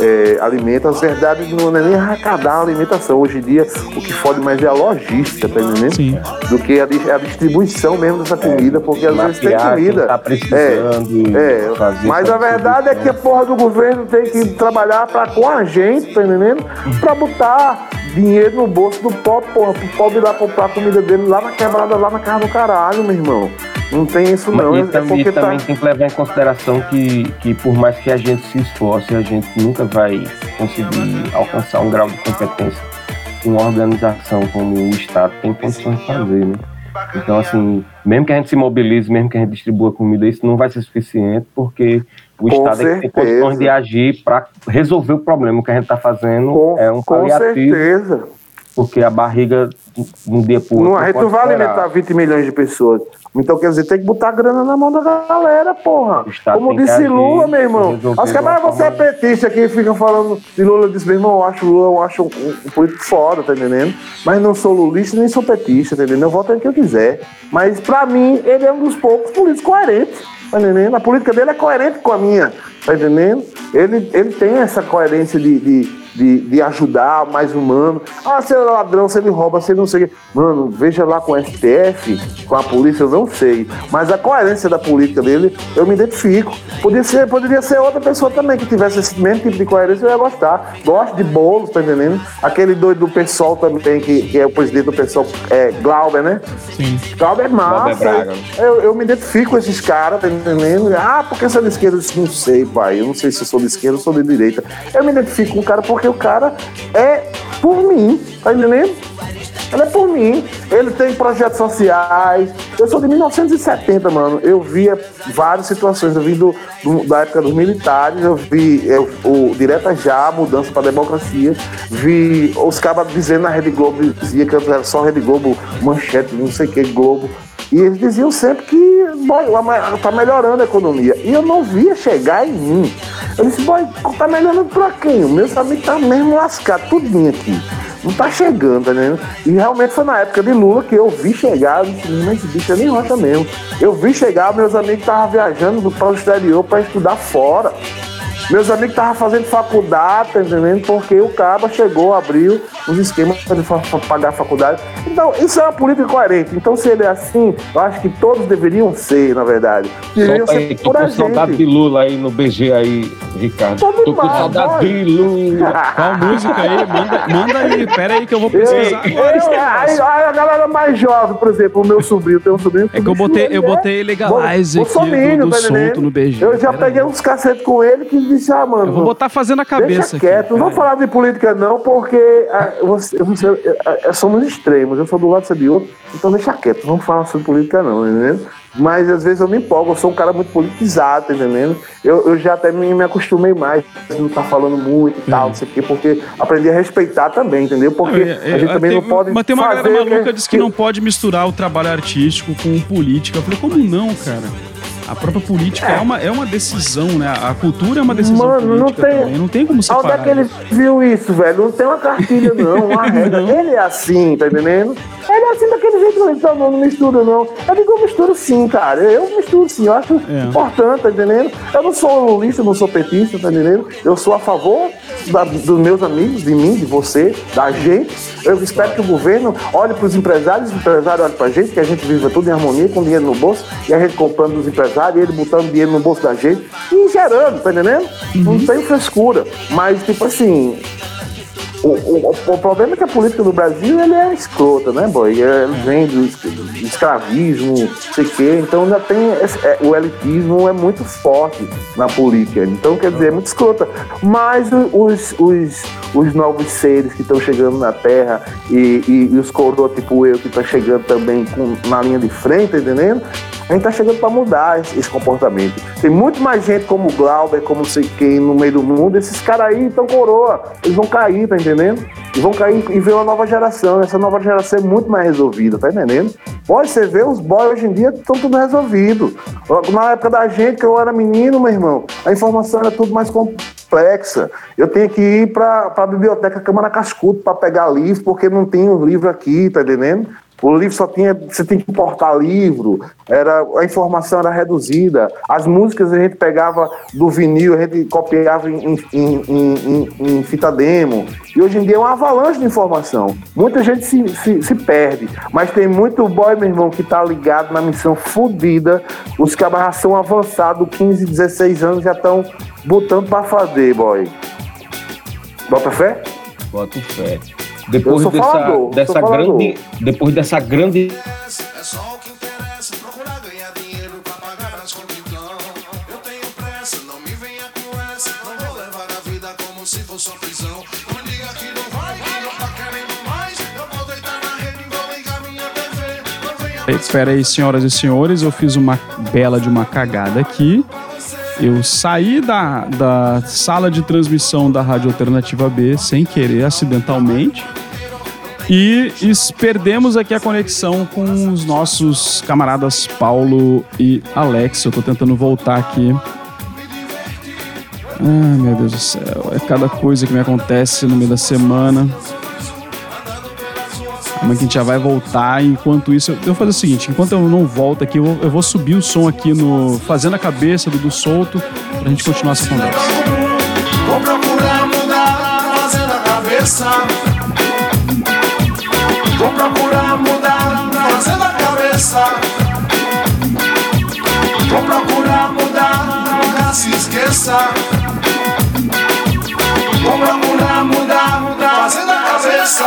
Speaker 3: é, alimento. As verdades não é nem arrecadar a alimentação. Hoje em dia, o que fode mais é a logística, tá entendendo?
Speaker 1: Sim.
Speaker 3: Do que a, a distribuição mesmo dessa comida, porque às vezes tem comida.
Speaker 2: tá precisando,
Speaker 3: é, é.
Speaker 2: fazer
Speaker 3: Mas a verdade é que a porra do governo tem que trabalhar pra, com a gente, tá entendendo? Pra botar dinheiro no bolso do pobre, porra, pro pobre ir lá comprar a comida dele lá na quebrada, lá na casa do caralho, meu irmão. Não tem isso não.
Speaker 2: e
Speaker 3: é
Speaker 2: também,
Speaker 3: porque tá.
Speaker 2: também tem que levar em consideração que, que por mais que a gente se esforce, a gente nunca vai conseguir alcançar um grau de competência que uma organização como o Estado tem condições de fazer, né? Então, assim, mesmo que a gente se mobilize, mesmo que a gente distribua comida, isso não vai ser suficiente, porque o
Speaker 3: Com
Speaker 2: Estado é que tem condições de agir para resolver o problema. O que a gente está fazendo
Speaker 3: Com,
Speaker 2: é um
Speaker 3: com
Speaker 2: paliativo,
Speaker 3: certeza.
Speaker 2: Porque a barriga, um dia
Speaker 3: Não,
Speaker 2: outro,
Speaker 3: não
Speaker 2: pode
Speaker 3: vai alimentar 20 milhões de pessoas. Então, quer dizer, tem que botar grana na mão da galera, porra. Como disse
Speaker 2: agir,
Speaker 3: Lula, meu irmão. Os camaradas, você é petista aqui, ficam falando de Lula. Eu disse, meu irmão, eu acho Lula, eu acho um, um político foda, tá entendendo? Mas não sou lulista nem sou petista, tá entendendo? Eu voto em quem eu quiser. Mas, pra mim, ele é um dos poucos políticos coerentes, tá entendendo? A política dele é coerente com a minha, tá entendendo? Ele, ele tem essa coerência de, de, de, de ajudar o mais humano. Ah, se ele é ladrão, se ele rouba, se ele não sei o quê. Mano, veja lá com o STF, com a polícia, eu não sei. Mas a coerência da política dele, eu me identifico. Podia ser, poderia ser outra pessoa também que tivesse esse mesmo tipo de coerência, eu ia gostar. Gosto de bolos, tá entendendo? Aquele doido do PSOL também, que, que é o presidente do PSOL, é Glauber, né?
Speaker 1: Sim.
Speaker 3: Glauber é massa.
Speaker 2: Glauber Braga.
Speaker 3: Eu, eu me identifico com esses caras, tá entendendo? Ah, porque você é de esquerda? Eu disse, não sei, pai. Eu não sei se eu sou de esquerda ou sou de direita. Eu me identifico com o cara porque o cara é por mim, tá entendendo? Ele é por mim. Ele tem projetos sociais. Eu sou de 1970, mano. Eu via várias situações. Eu vim do, do- da época dos militares. Eu vi eu- o Direta Já, a mudança para democracia. Vi os cabas dizendo na Rede Globo, dizia que era só Rede Globo, manchete, não sei o que, Globo. E eles diziam sempre que boy, tá melhorando a economia. E eu não via chegar em mim. Eu disse, boy, tá melhorando pra quem? O meu amigo tá mesmo lascado, tudinho aqui. Não tá chegando, tá entendendo? E realmente foi na época de Lula que eu vi chegar, mas esse bicho é nem rocha mesmo. Eu vi chegar, meus amigos estavam viajando para o exterior para estudar fora. Meus amigos estavam fazendo faculdade, tá entendendo? Porque o Caba chegou, abriu os esquemas para pagar a faculdade. Então, isso é uma política coerente. Então, se ele é assim, eu acho que todos deveriam ser, na verdade. Deveriam
Speaker 2: Solta aí,
Speaker 3: ser
Speaker 2: tô
Speaker 3: por a
Speaker 2: com saudade de
Speaker 3: gente.
Speaker 2: Lula aí no BG aí, Ricardo.
Speaker 3: Tô
Speaker 2: Tô com saudade de Lula.
Speaker 1: Qual música aí? Manda, manda aí, pera aí que eu vou
Speaker 3: Eu,
Speaker 1: pesquisar
Speaker 3: eu,
Speaker 1: esse
Speaker 3: aí, a galera mais jovem, por exemplo, o meu sobrinho, tem um sobrinho.
Speaker 1: É que eu botei- eu botei Legalize aqui do- do
Speaker 3: tá
Speaker 1: solto no BG.
Speaker 3: Eu já
Speaker 1: Pera
Speaker 3: peguei
Speaker 1: aí.
Speaker 3: uns cacetes com ele que disse, ah, mano.
Speaker 1: Eu vou botar fazendo a cabeça
Speaker 3: Deixa
Speaker 1: aqui.
Speaker 3: quieto, não vou falar de política não, porque ah, você, você, ah, ah, somos extremos, eu sou do lado, você é de outro, então deixa quieto, não vamos falar sobre política não, entendendo? Mas às vezes eu me empolgo, eu sou um cara muito politizado, tá entendendo? Eu, eu já até me, me acostumei mais, não tá falando muito e tal, não sei o quê, porque aprendi a respeitar também, entendeu? Porque
Speaker 1: É, é,
Speaker 3: a gente também
Speaker 1: tem-
Speaker 3: não pode
Speaker 1: Mas tem uma galera maluca
Speaker 3: que-
Speaker 1: que diz que não pode misturar o trabalho artístico com política. Eu falei, como não, cara? A própria política é, uma, é uma decisão, né? A cultura é uma decisão
Speaker 3: Mano, não tem-
Speaker 1: também. Não tem como
Speaker 3: Onde
Speaker 1: separar.
Speaker 3: é que ele viu isso, velho? Não tem uma cartilha, não, uma regra. Ele é assim, tá entendendo? Ele é assim daquele jeito, não, então não, não mistura, não. Eu digo, eu misturo sim, cara. Eu misturo sim, eu acho
Speaker 1: É.
Speaker 3: importante, tá entendendo? Eu não sou lulista, não sou petista, tá entendendo? Eu sou a favor da- dos meus amigos, de mim, de você, da gente. Eu espero que o governo olhe para os empresários, os empresários olhem pra gente, que a gente viva tudo em harmonia, com dinheiro no bolso, e a gente comprando dos empresários, e ele botando dinheiro no bolso da gente, e gerando, tá entendendo? Não tem frescura. Mas, tipo assim, o, o, o problema é que a política do Brasil ele é escrota, né, boy? Ele vem do es- do escravismo, não sei o quê. Então ainda tem. é, o elitismo é muito forte na política. Então, quer dizer, é muito escrota. Mas os, os, os novos seres que estão chegando na Terra e, e, e os coroas tipo eu que estão chegando também com, na linha de frente, tá entendendo? A gente tá chegando para mudar esse, esse comportamento. Tem muito mais gente como o Glauber, como não sei quem no meio do mundo. Esses caras aí estão coroa. Eles vão cair, tá entendendo? Eles vão cair e ver uma nova geração. Essa nova geração é muito mais resolvida, tá entendendo? Pode você ver, os boys hoje em dia estão tudo resolvido. Na época da gente, que eu era menino, meu irmão, a informação era tudo mais complexa. Eu tenho que ir para a biblioteca Câmara Cascudo para pegar livro, porque não tem os livros aqui, tá entendendo? O livro só tinha. Você tem que importar livro, era, a informação era reduzida. As músicas a gente pegava do vinil, a gente copiava em, em, em, em- fita demo. E hoje em dia é uma avalanche de informação. Muita gente se, se, se perde. Mas tem muito boy, meu irmão, que tá ligado na missão fodida. Os cabas já são avançados, 15, 16 anos, já estão botando pra fazer, boy. Bota fé?
Speaker 2: Boto fé. Depois
Speaker 3: sou
Speaker 2: dessa,
Speaker 3: falador,
Speaker 2: dessa grande. Depois dessa grande.
Speaker 4: Só o que interessa, procurar ganhar dinheiro pra pagar as contas. Eu tenho pressa, não me venha com essa. Não vou levar a vida como se fosse uma prisão. Não me diga que não vai, que não querendo mais. Eu vou deitar na rede vou ligar minha TV. Não venha
Speaker 1: Espera aí, senhoras e senhores, eu fiz uma bela de uma cagada aqui. Eu saí da, da sala de transmissão da Rádio Alternativa B sem querer, acidentalmente. E perdemos aqui a conexão com os nossos camaradas Paulo e Alex. Eu tô tentando voltar aqui. Ai, meu Deus do céu. É cada coisa que me acontece no meio da semana. Mas que a gente já vai voltar. Enquanto isso, eu vou fazer o seguinte: enquanto eu não volto aqui, eu vou, eu vou subir o som aqui no Fazendo a Cabeça do, do Solto pra gente continuar essa conversa.
Speaker 4: Vou procurar mudar, fazendo a cabeça. Vou procurar mudar, fazendo a cabeça. Vou procurar mudar, nunca se esqueça. Vou procurar mudar, fazendo a cabeça.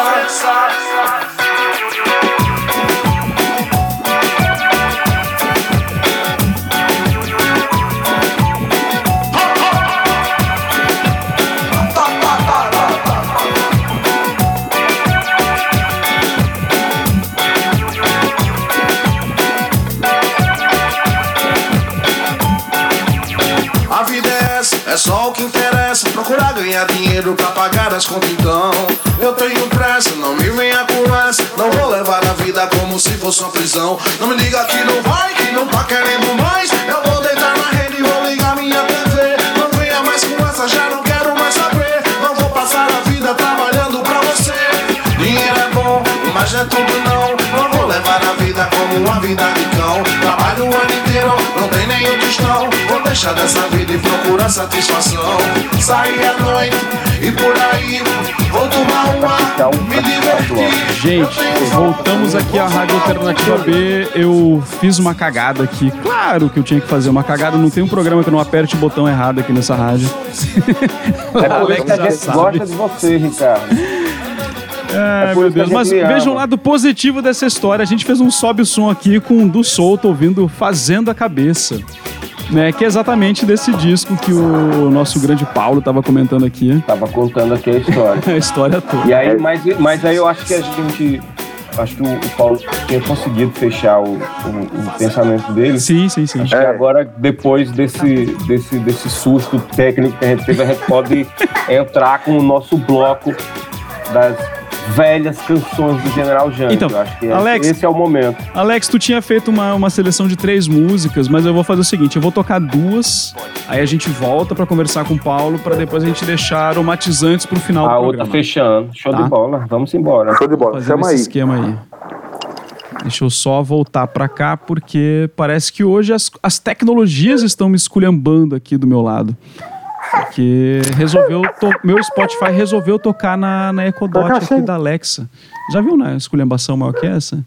Speaker 4: Só o que interessa. Procurar ganhar dinheiro pra pagar as contas então. Eu tenho pressa, não me venha com essa. Não vou levar a vida como se fosse uma prisão. Não me diga que não vai, que não tá querendo mais. Eu vou deitar na rede e vou ligar minha TV. Não venha mais com essa, já não quero mais saber. Não vou passar a vida trabalhando pra é tudo não. Não vou levar a vida como uma vida de cão. Trabalho o ano inteiro, não tem nenhum tostão. Vou deixar dessa vida e procurar satisfação. Sair à noite e por aí. Vou tomar um ar, me divertir.
Speaker 1: Gente, voltamos aqui à Rádio Alternativa B. Eu fiz uma cagada aqui. Claro que eu tinha que fazer uma cagada. Não tem um programa que eu não aperte o botão errado aqui nessa rádio.
Speaker 2: É por isso que a gente
Speaker 1: sabe.
Speaker 2: gosta de você, Ricardo.
Speaker 1: Ai,
Speaker 2: por
Speaker 1: meu Deus. Mas veja o lado positivo dessa história. A gente fez um sobe som aqui com o do Solto ouvindo Fazendo a Cabeça. Né, que é exatamente desse disco que o nosso grande Paulo estava comentando aqui.
Speaker 2: Tava contando aqui a história.
Speaker 1: A história toda.
Speaker 2: E aí, mas, mas aí eu acho que a gente. Acho que o, Paulo tinha conseguido fechar o, o, o pensamento dele.
Speaker 1: Sim, sim, sim.
Speaker 2: Acho que agora, depois desse, desse, desse susto técnico que a gente teve, a gente pode entrar com o nosso bloco das velhas canções do General Jânio.
Speaker 1: Então,
Speaker 2: Eu acho que
Speaker 1: Alex-
Speaker 2: esse é o momento.
Speaker 1: Alex, tu tinha feito uma, uma seleção de três músicas, mas eu vou fazer o seguinte: eu vou tocar duas, aí a gente volta pra conversar com o Paulo, pra depois a gente deixar aromatizantes pro final
Speaker 2: A
Speaker 1: do
Speaker 2: outra
Speaker 1: programa.
Speaker 2: fechando. Show
Speaker 1: Tá.
Speaker 2: de bola. Vamos embora.
Speaker 3: Show de bola.
Speaker 1: Fazendo
Speaker 3: Chama
Speaker 1: esse
Speaker 3: aí.
Speaker 1: esquema aí. Deixa eu só voltar pra cá, porque parece que hoje as, as tecnologias estão me esculhambando aqui do meu lado. Porque resolveu. to- meu Spotify resolveu tocar na, na Ecodot
Speaker 3: Toca
Speaker 1: aqui da Alexa. Já viu na esculhambação maior que essa?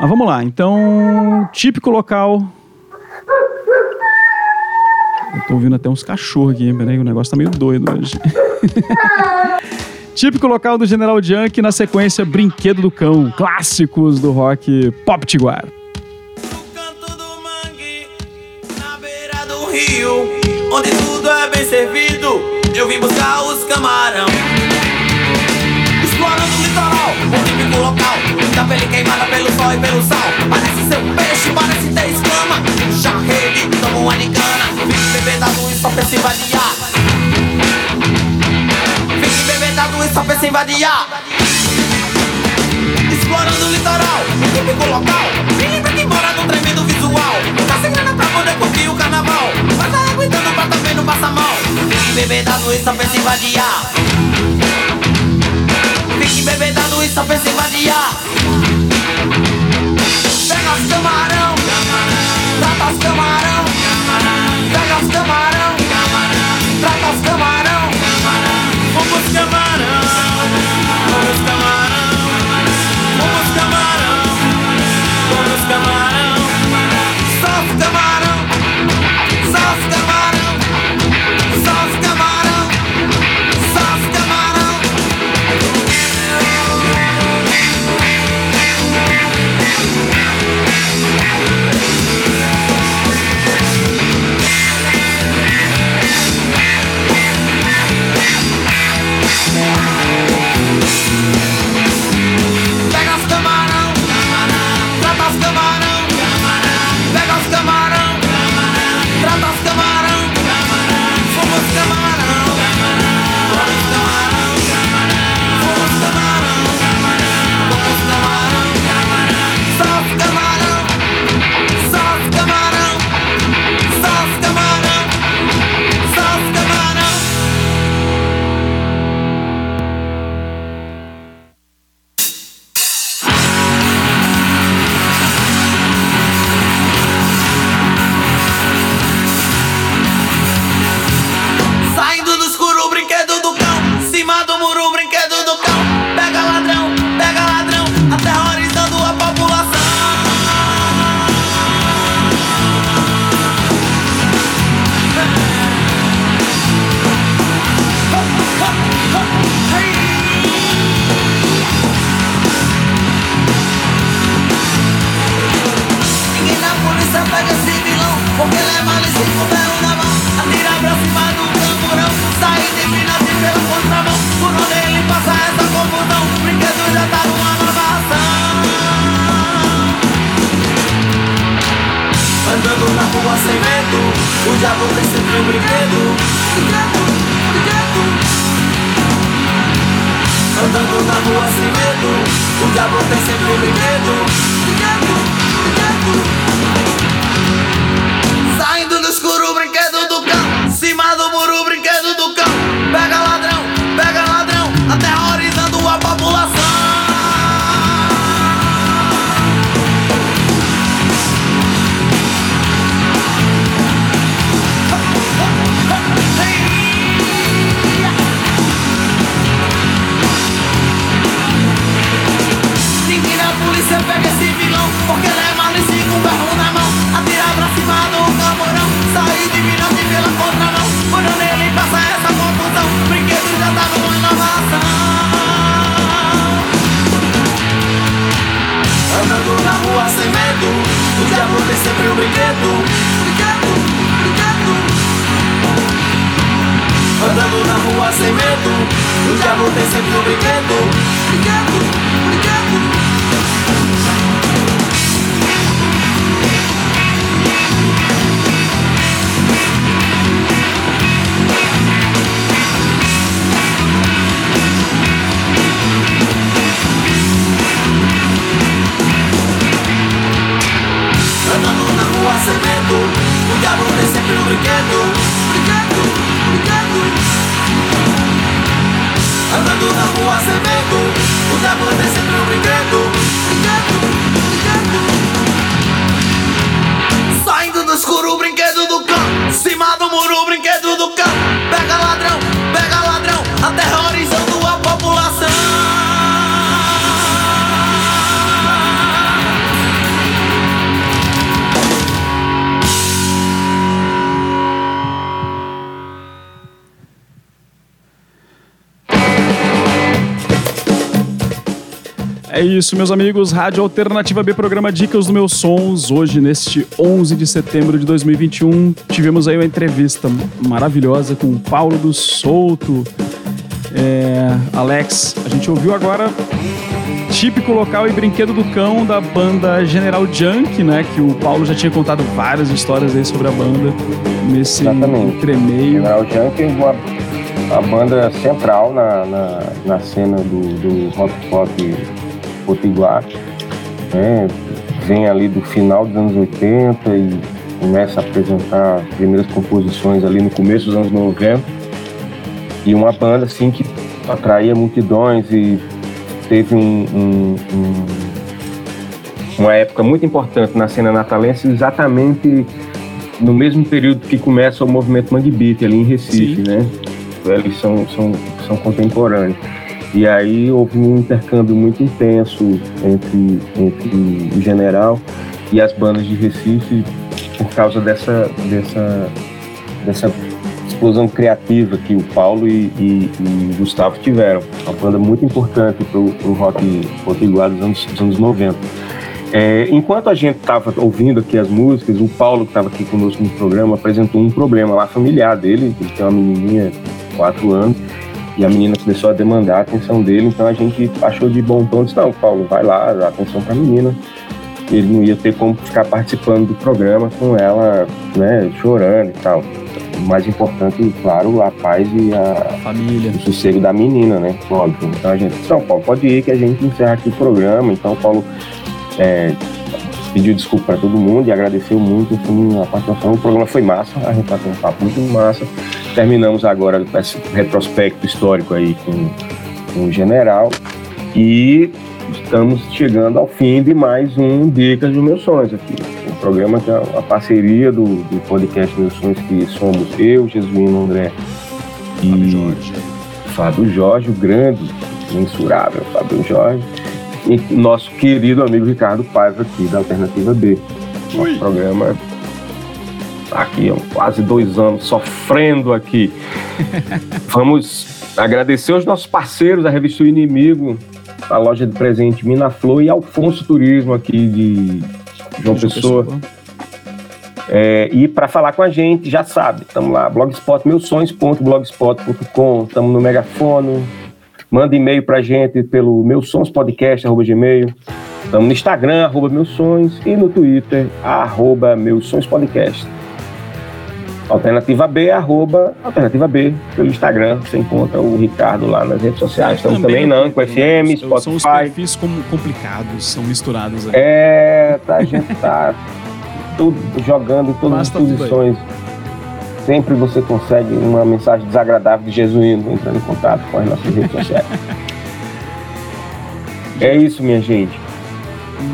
Speaker 1: Mas vamos lá. Então, típico local. Eu tô ouvindo até uns cachorros aqui, peraí, o negócio tá meio doido hoje. Típico local do General Junk, na sequência Brinquedo do Cão, clássicos do rock pop tiguar.
Speaker 5: No canto do mangue, na beira do rio, onde tudo é bem servido, eu vim buscar os camarão. Explorando o litoral, o típico local, da pele queimada pelo sol e pelo sal. Parece ser um peixe, parece ter escama. Já rede, tomo uma nicana, fique bebedado e só pensa em vadiar. Fique bebedado e só pensa em vadiar. Explorando o litoral, o típico local Menina que mora num tremendo poder curtir o carnaval. Mas tá aguentando pra também não passar mal. Fique bebedado e só pensa em vadiar. Fique bebedado e só pensa em vadiar. Pega os camarão. Trata os camarão. Pega os camarão O diabo tem sempre um brinquedo É
Speaker 1: isso, meus amigos. Rádio Alternativa B, programa Dicas do Meus Sons. Hoje, neste 11 de setembro de 2021, tivemos aí uma entrevista maravilhosa com o Paulo do Souto. É, Alex, a gente ouviu agora típico local e brinquedo do cão da banda General Junk, né? Que o Paulo já tinha contado várias histórias aí sobre a banda nesse
Speaker 2: Exatamente.
Speaker 1: entremeio.
Speaker 2: General Junk é uma, uma banda central na, na, na cena do, do rock pop potiguar. Né? Vem ali do final dos anos 80 e começa a apresentar as primeiras composições ali no começo dos anos 90. E uma banda assim que atraía multidões e teve um, um- um- uma época muito importante na cena natalense exatamente no mesmo período que começa o movimento Mangue Beat ali em Recife,
Speaker 1: Sim.
Speaker 2: né? Eles são, são, são contemporâneos. E aí houve um intercâmbio muito intenso entre, entre o general e as bandas de Recife por causa dessa, dessa, dessa explosão criativa que o Paulo e, e- e o Gustavo tiveram. Uma banda muito importante para o rock potiguar dos anos, dos anos 90. É, enquanto a gente estava ouvindo aqui as músicas, o Paulo, que estava aqui conosco no programa, apresentou um problema lá familiar dele. Ele tem uma menininha de 4 anos e a menina começou a demandar a atenção dele. Então a gente achou de bom tom, disse: Não, Paulo, vai lá, dá atenção para a menina. Ele não ia ter como ficar participando do programa com ela, né, chorando e tal. O mais importante, claro, a paz e a,
Speaker 1: Família.
Speaker 2: o sossego da menina, né? Óbvio. Então a gente disse, não, Paulo, pode ir que a gente encerra aqui o programa. Então o Paulo é, pediu desculpa para todo mundo e agradeceu muito enfim, a participação. O programa foi massa, a gente bateu um papo muito massa. Terminamos agora esse retrospecto histórico aí com, com o general e estamos chegando ao fim de mais um Dicas dos Meus Sonhos aqui. Um programa que é uma parceria do, do podcast Meus Sonhos, que somos eu, Jesuíno André
Speaker 1: Fábio
Speaker 2: e
Speaker 1: Jorge.
Speaker 2: Fábio Jorge, o grande, mensurável Fábio Jorge, e nosso querido amigo Ricardo Paiva aqui da Alternativa B. Nosso
Speaker 1: Ui.
Speaker 2: programa tá aqui há quase dois anos sofrendo aqui. Vamos agradecer os nossos parceiros, a revista O Inimigo, a loja de presente Minaflor e Alfonso Turismo aqui de João Pessoa. É, e para falar com a gente, já sabe, estamos lá, blogspot, meusons.blogspot.com, estamos no Megafone, manda e-mail para a gente pelo meusonspodcast.gmail, estamos no Instagram, arroba meusons, e no Twitter, arroba meusonspodcast. Alternativa B, arroba Alternativa B, pelo Instagram, você encontra o Ricardo lá nas redes sociais. Estamos também na Anco FM,
Speaker 1: São os
Speaker 2: Spotify.
Speaker 1: perfis como complicados, são misturados aí.
Speaker 2: É, tá, a gente tá tudo jogando em todas
Speaker 1: Basta
Speaker 2: as posições. Sempre você consegue uma mensagem desagradável de Jesuíno entrando em contato com as nossas redes sociais. É isso, minha gente.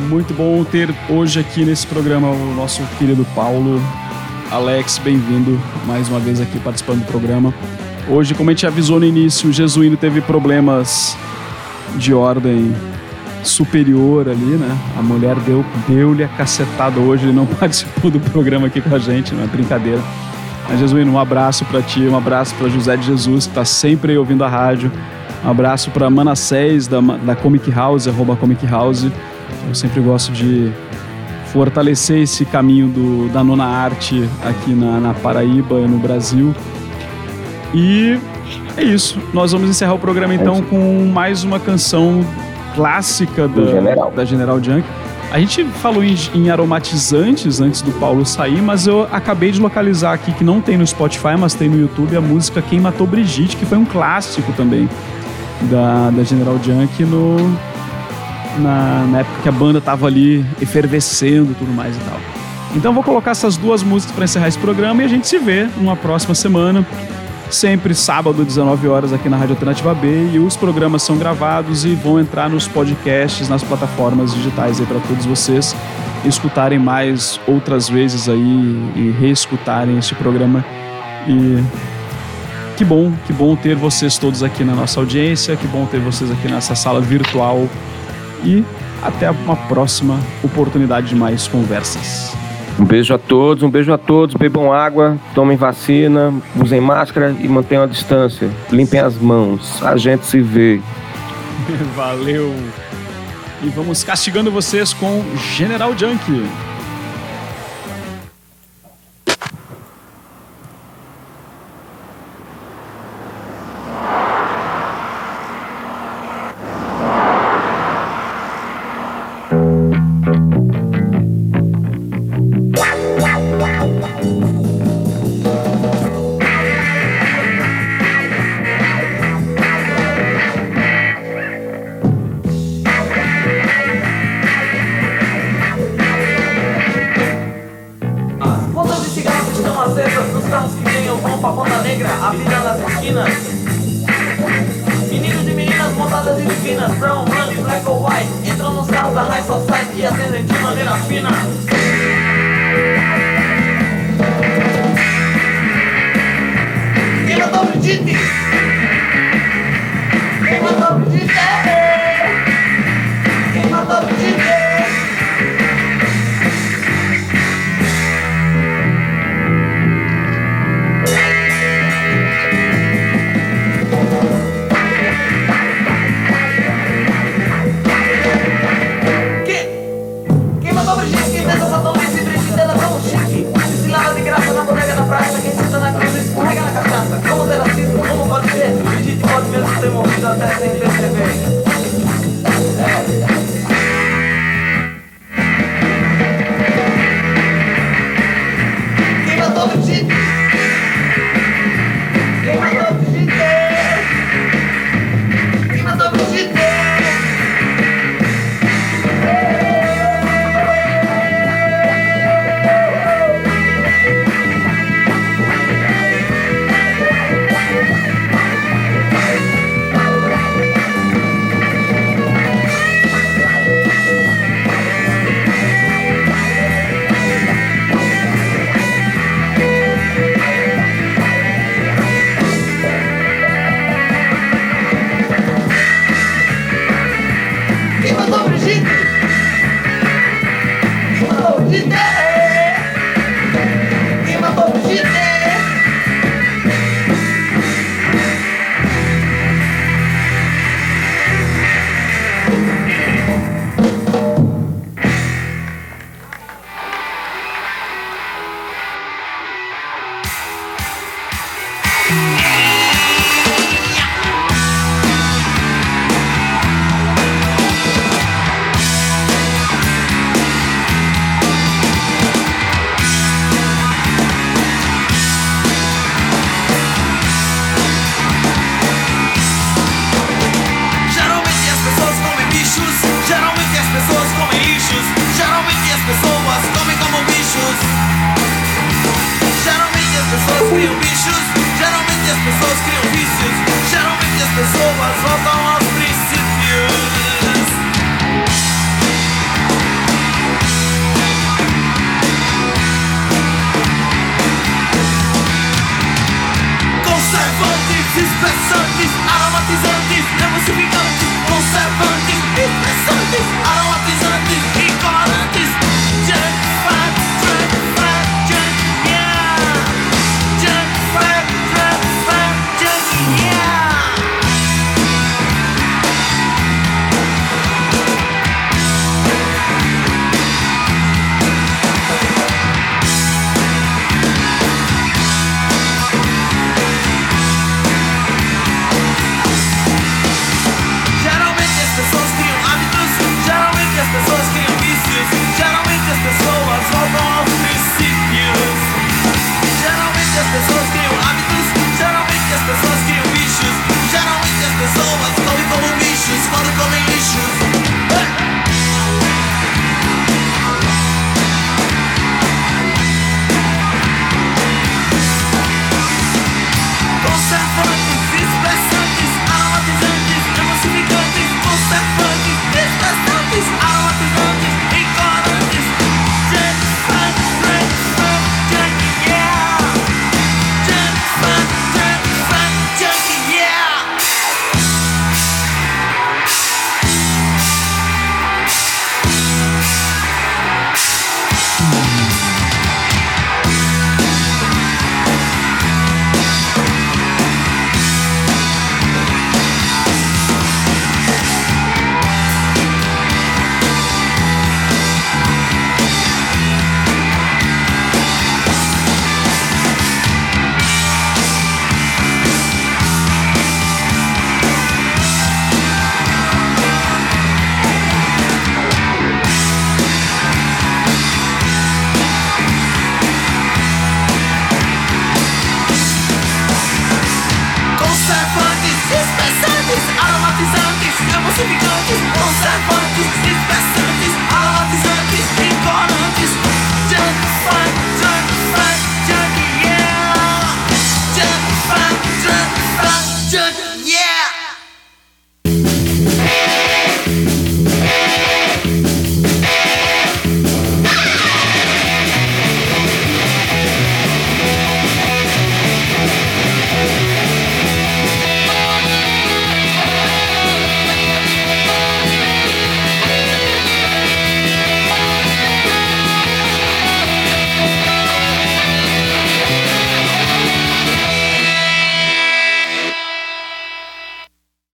Speaker 1: Muito bom ter hoje aqui nesse programa o nosso querido Paulo. Alex, bem-vindo mais uma vez aqui participando do programa. Hoje, como a gente avisou no início, o Jesuíno teve problemas de ordem superior ali, né? A mulher deu- deu-lhe a cacetada hoje, ele não participou do programa aqui com a gente, não é brincadeira. Mas, Jesuíno, um abraço pra ti, um abraço pra José de Jesus, que tá sempre aí ouvindo a rádio. Um abraço pra Manassés, da, da Comic House, arroba Comic House. Eu sempre gosto de fortalecer esse caminho do, da nona arte aqui na, na Paraíba e no Brasil. E é isso. Nós vamos encerrar o programa então
Speaker 2: isso.
Speaker 1: com mais uma canção clássica da
Speaker 2: General.
Speaker 1: da General Junk. A gente falou em, em aromatizantes antes do Paulo sair, mas eu acabei de localizar aqui que não tem no Spotify, mas tem no YouTube a música Quem Matou Brigitte, que foi um clássico também da, da General Junk no, na, na época que a banda tava ali efervescendo e tudo mais e tal. Então vou colocar essas duas músicas para encerrar esse programa e a gente se vê numa próxima semana. Sempre sábado, 19 horas, aqui na Rádio Alternativa B. E os programas são gravados e vão entrar nos podcasts, nas plataformas digitais aí para todos vocês escutarem mais outras vezes aí e reescutarem este programa. E que bom, que bom ter vocês todos aqui na nossa audiência, que bom ter vocês aqui nessa sala virtual. E até uma próxima oportunidade de mais conversas.
Speaker 2: Um beijo a todos, um beijo a todos. Bebam água, tomem vacina, usem máscara e mantenham a distância. Limpem as mãos. A gente se vê.
Speaker 1: Valeu!
Speaker 5: E vamos castigando vocês com General Junkie.
Speaker 6: Pessoas voltam aos princípios. Conservantes, espessantes, aromatizantes, emulsificantes,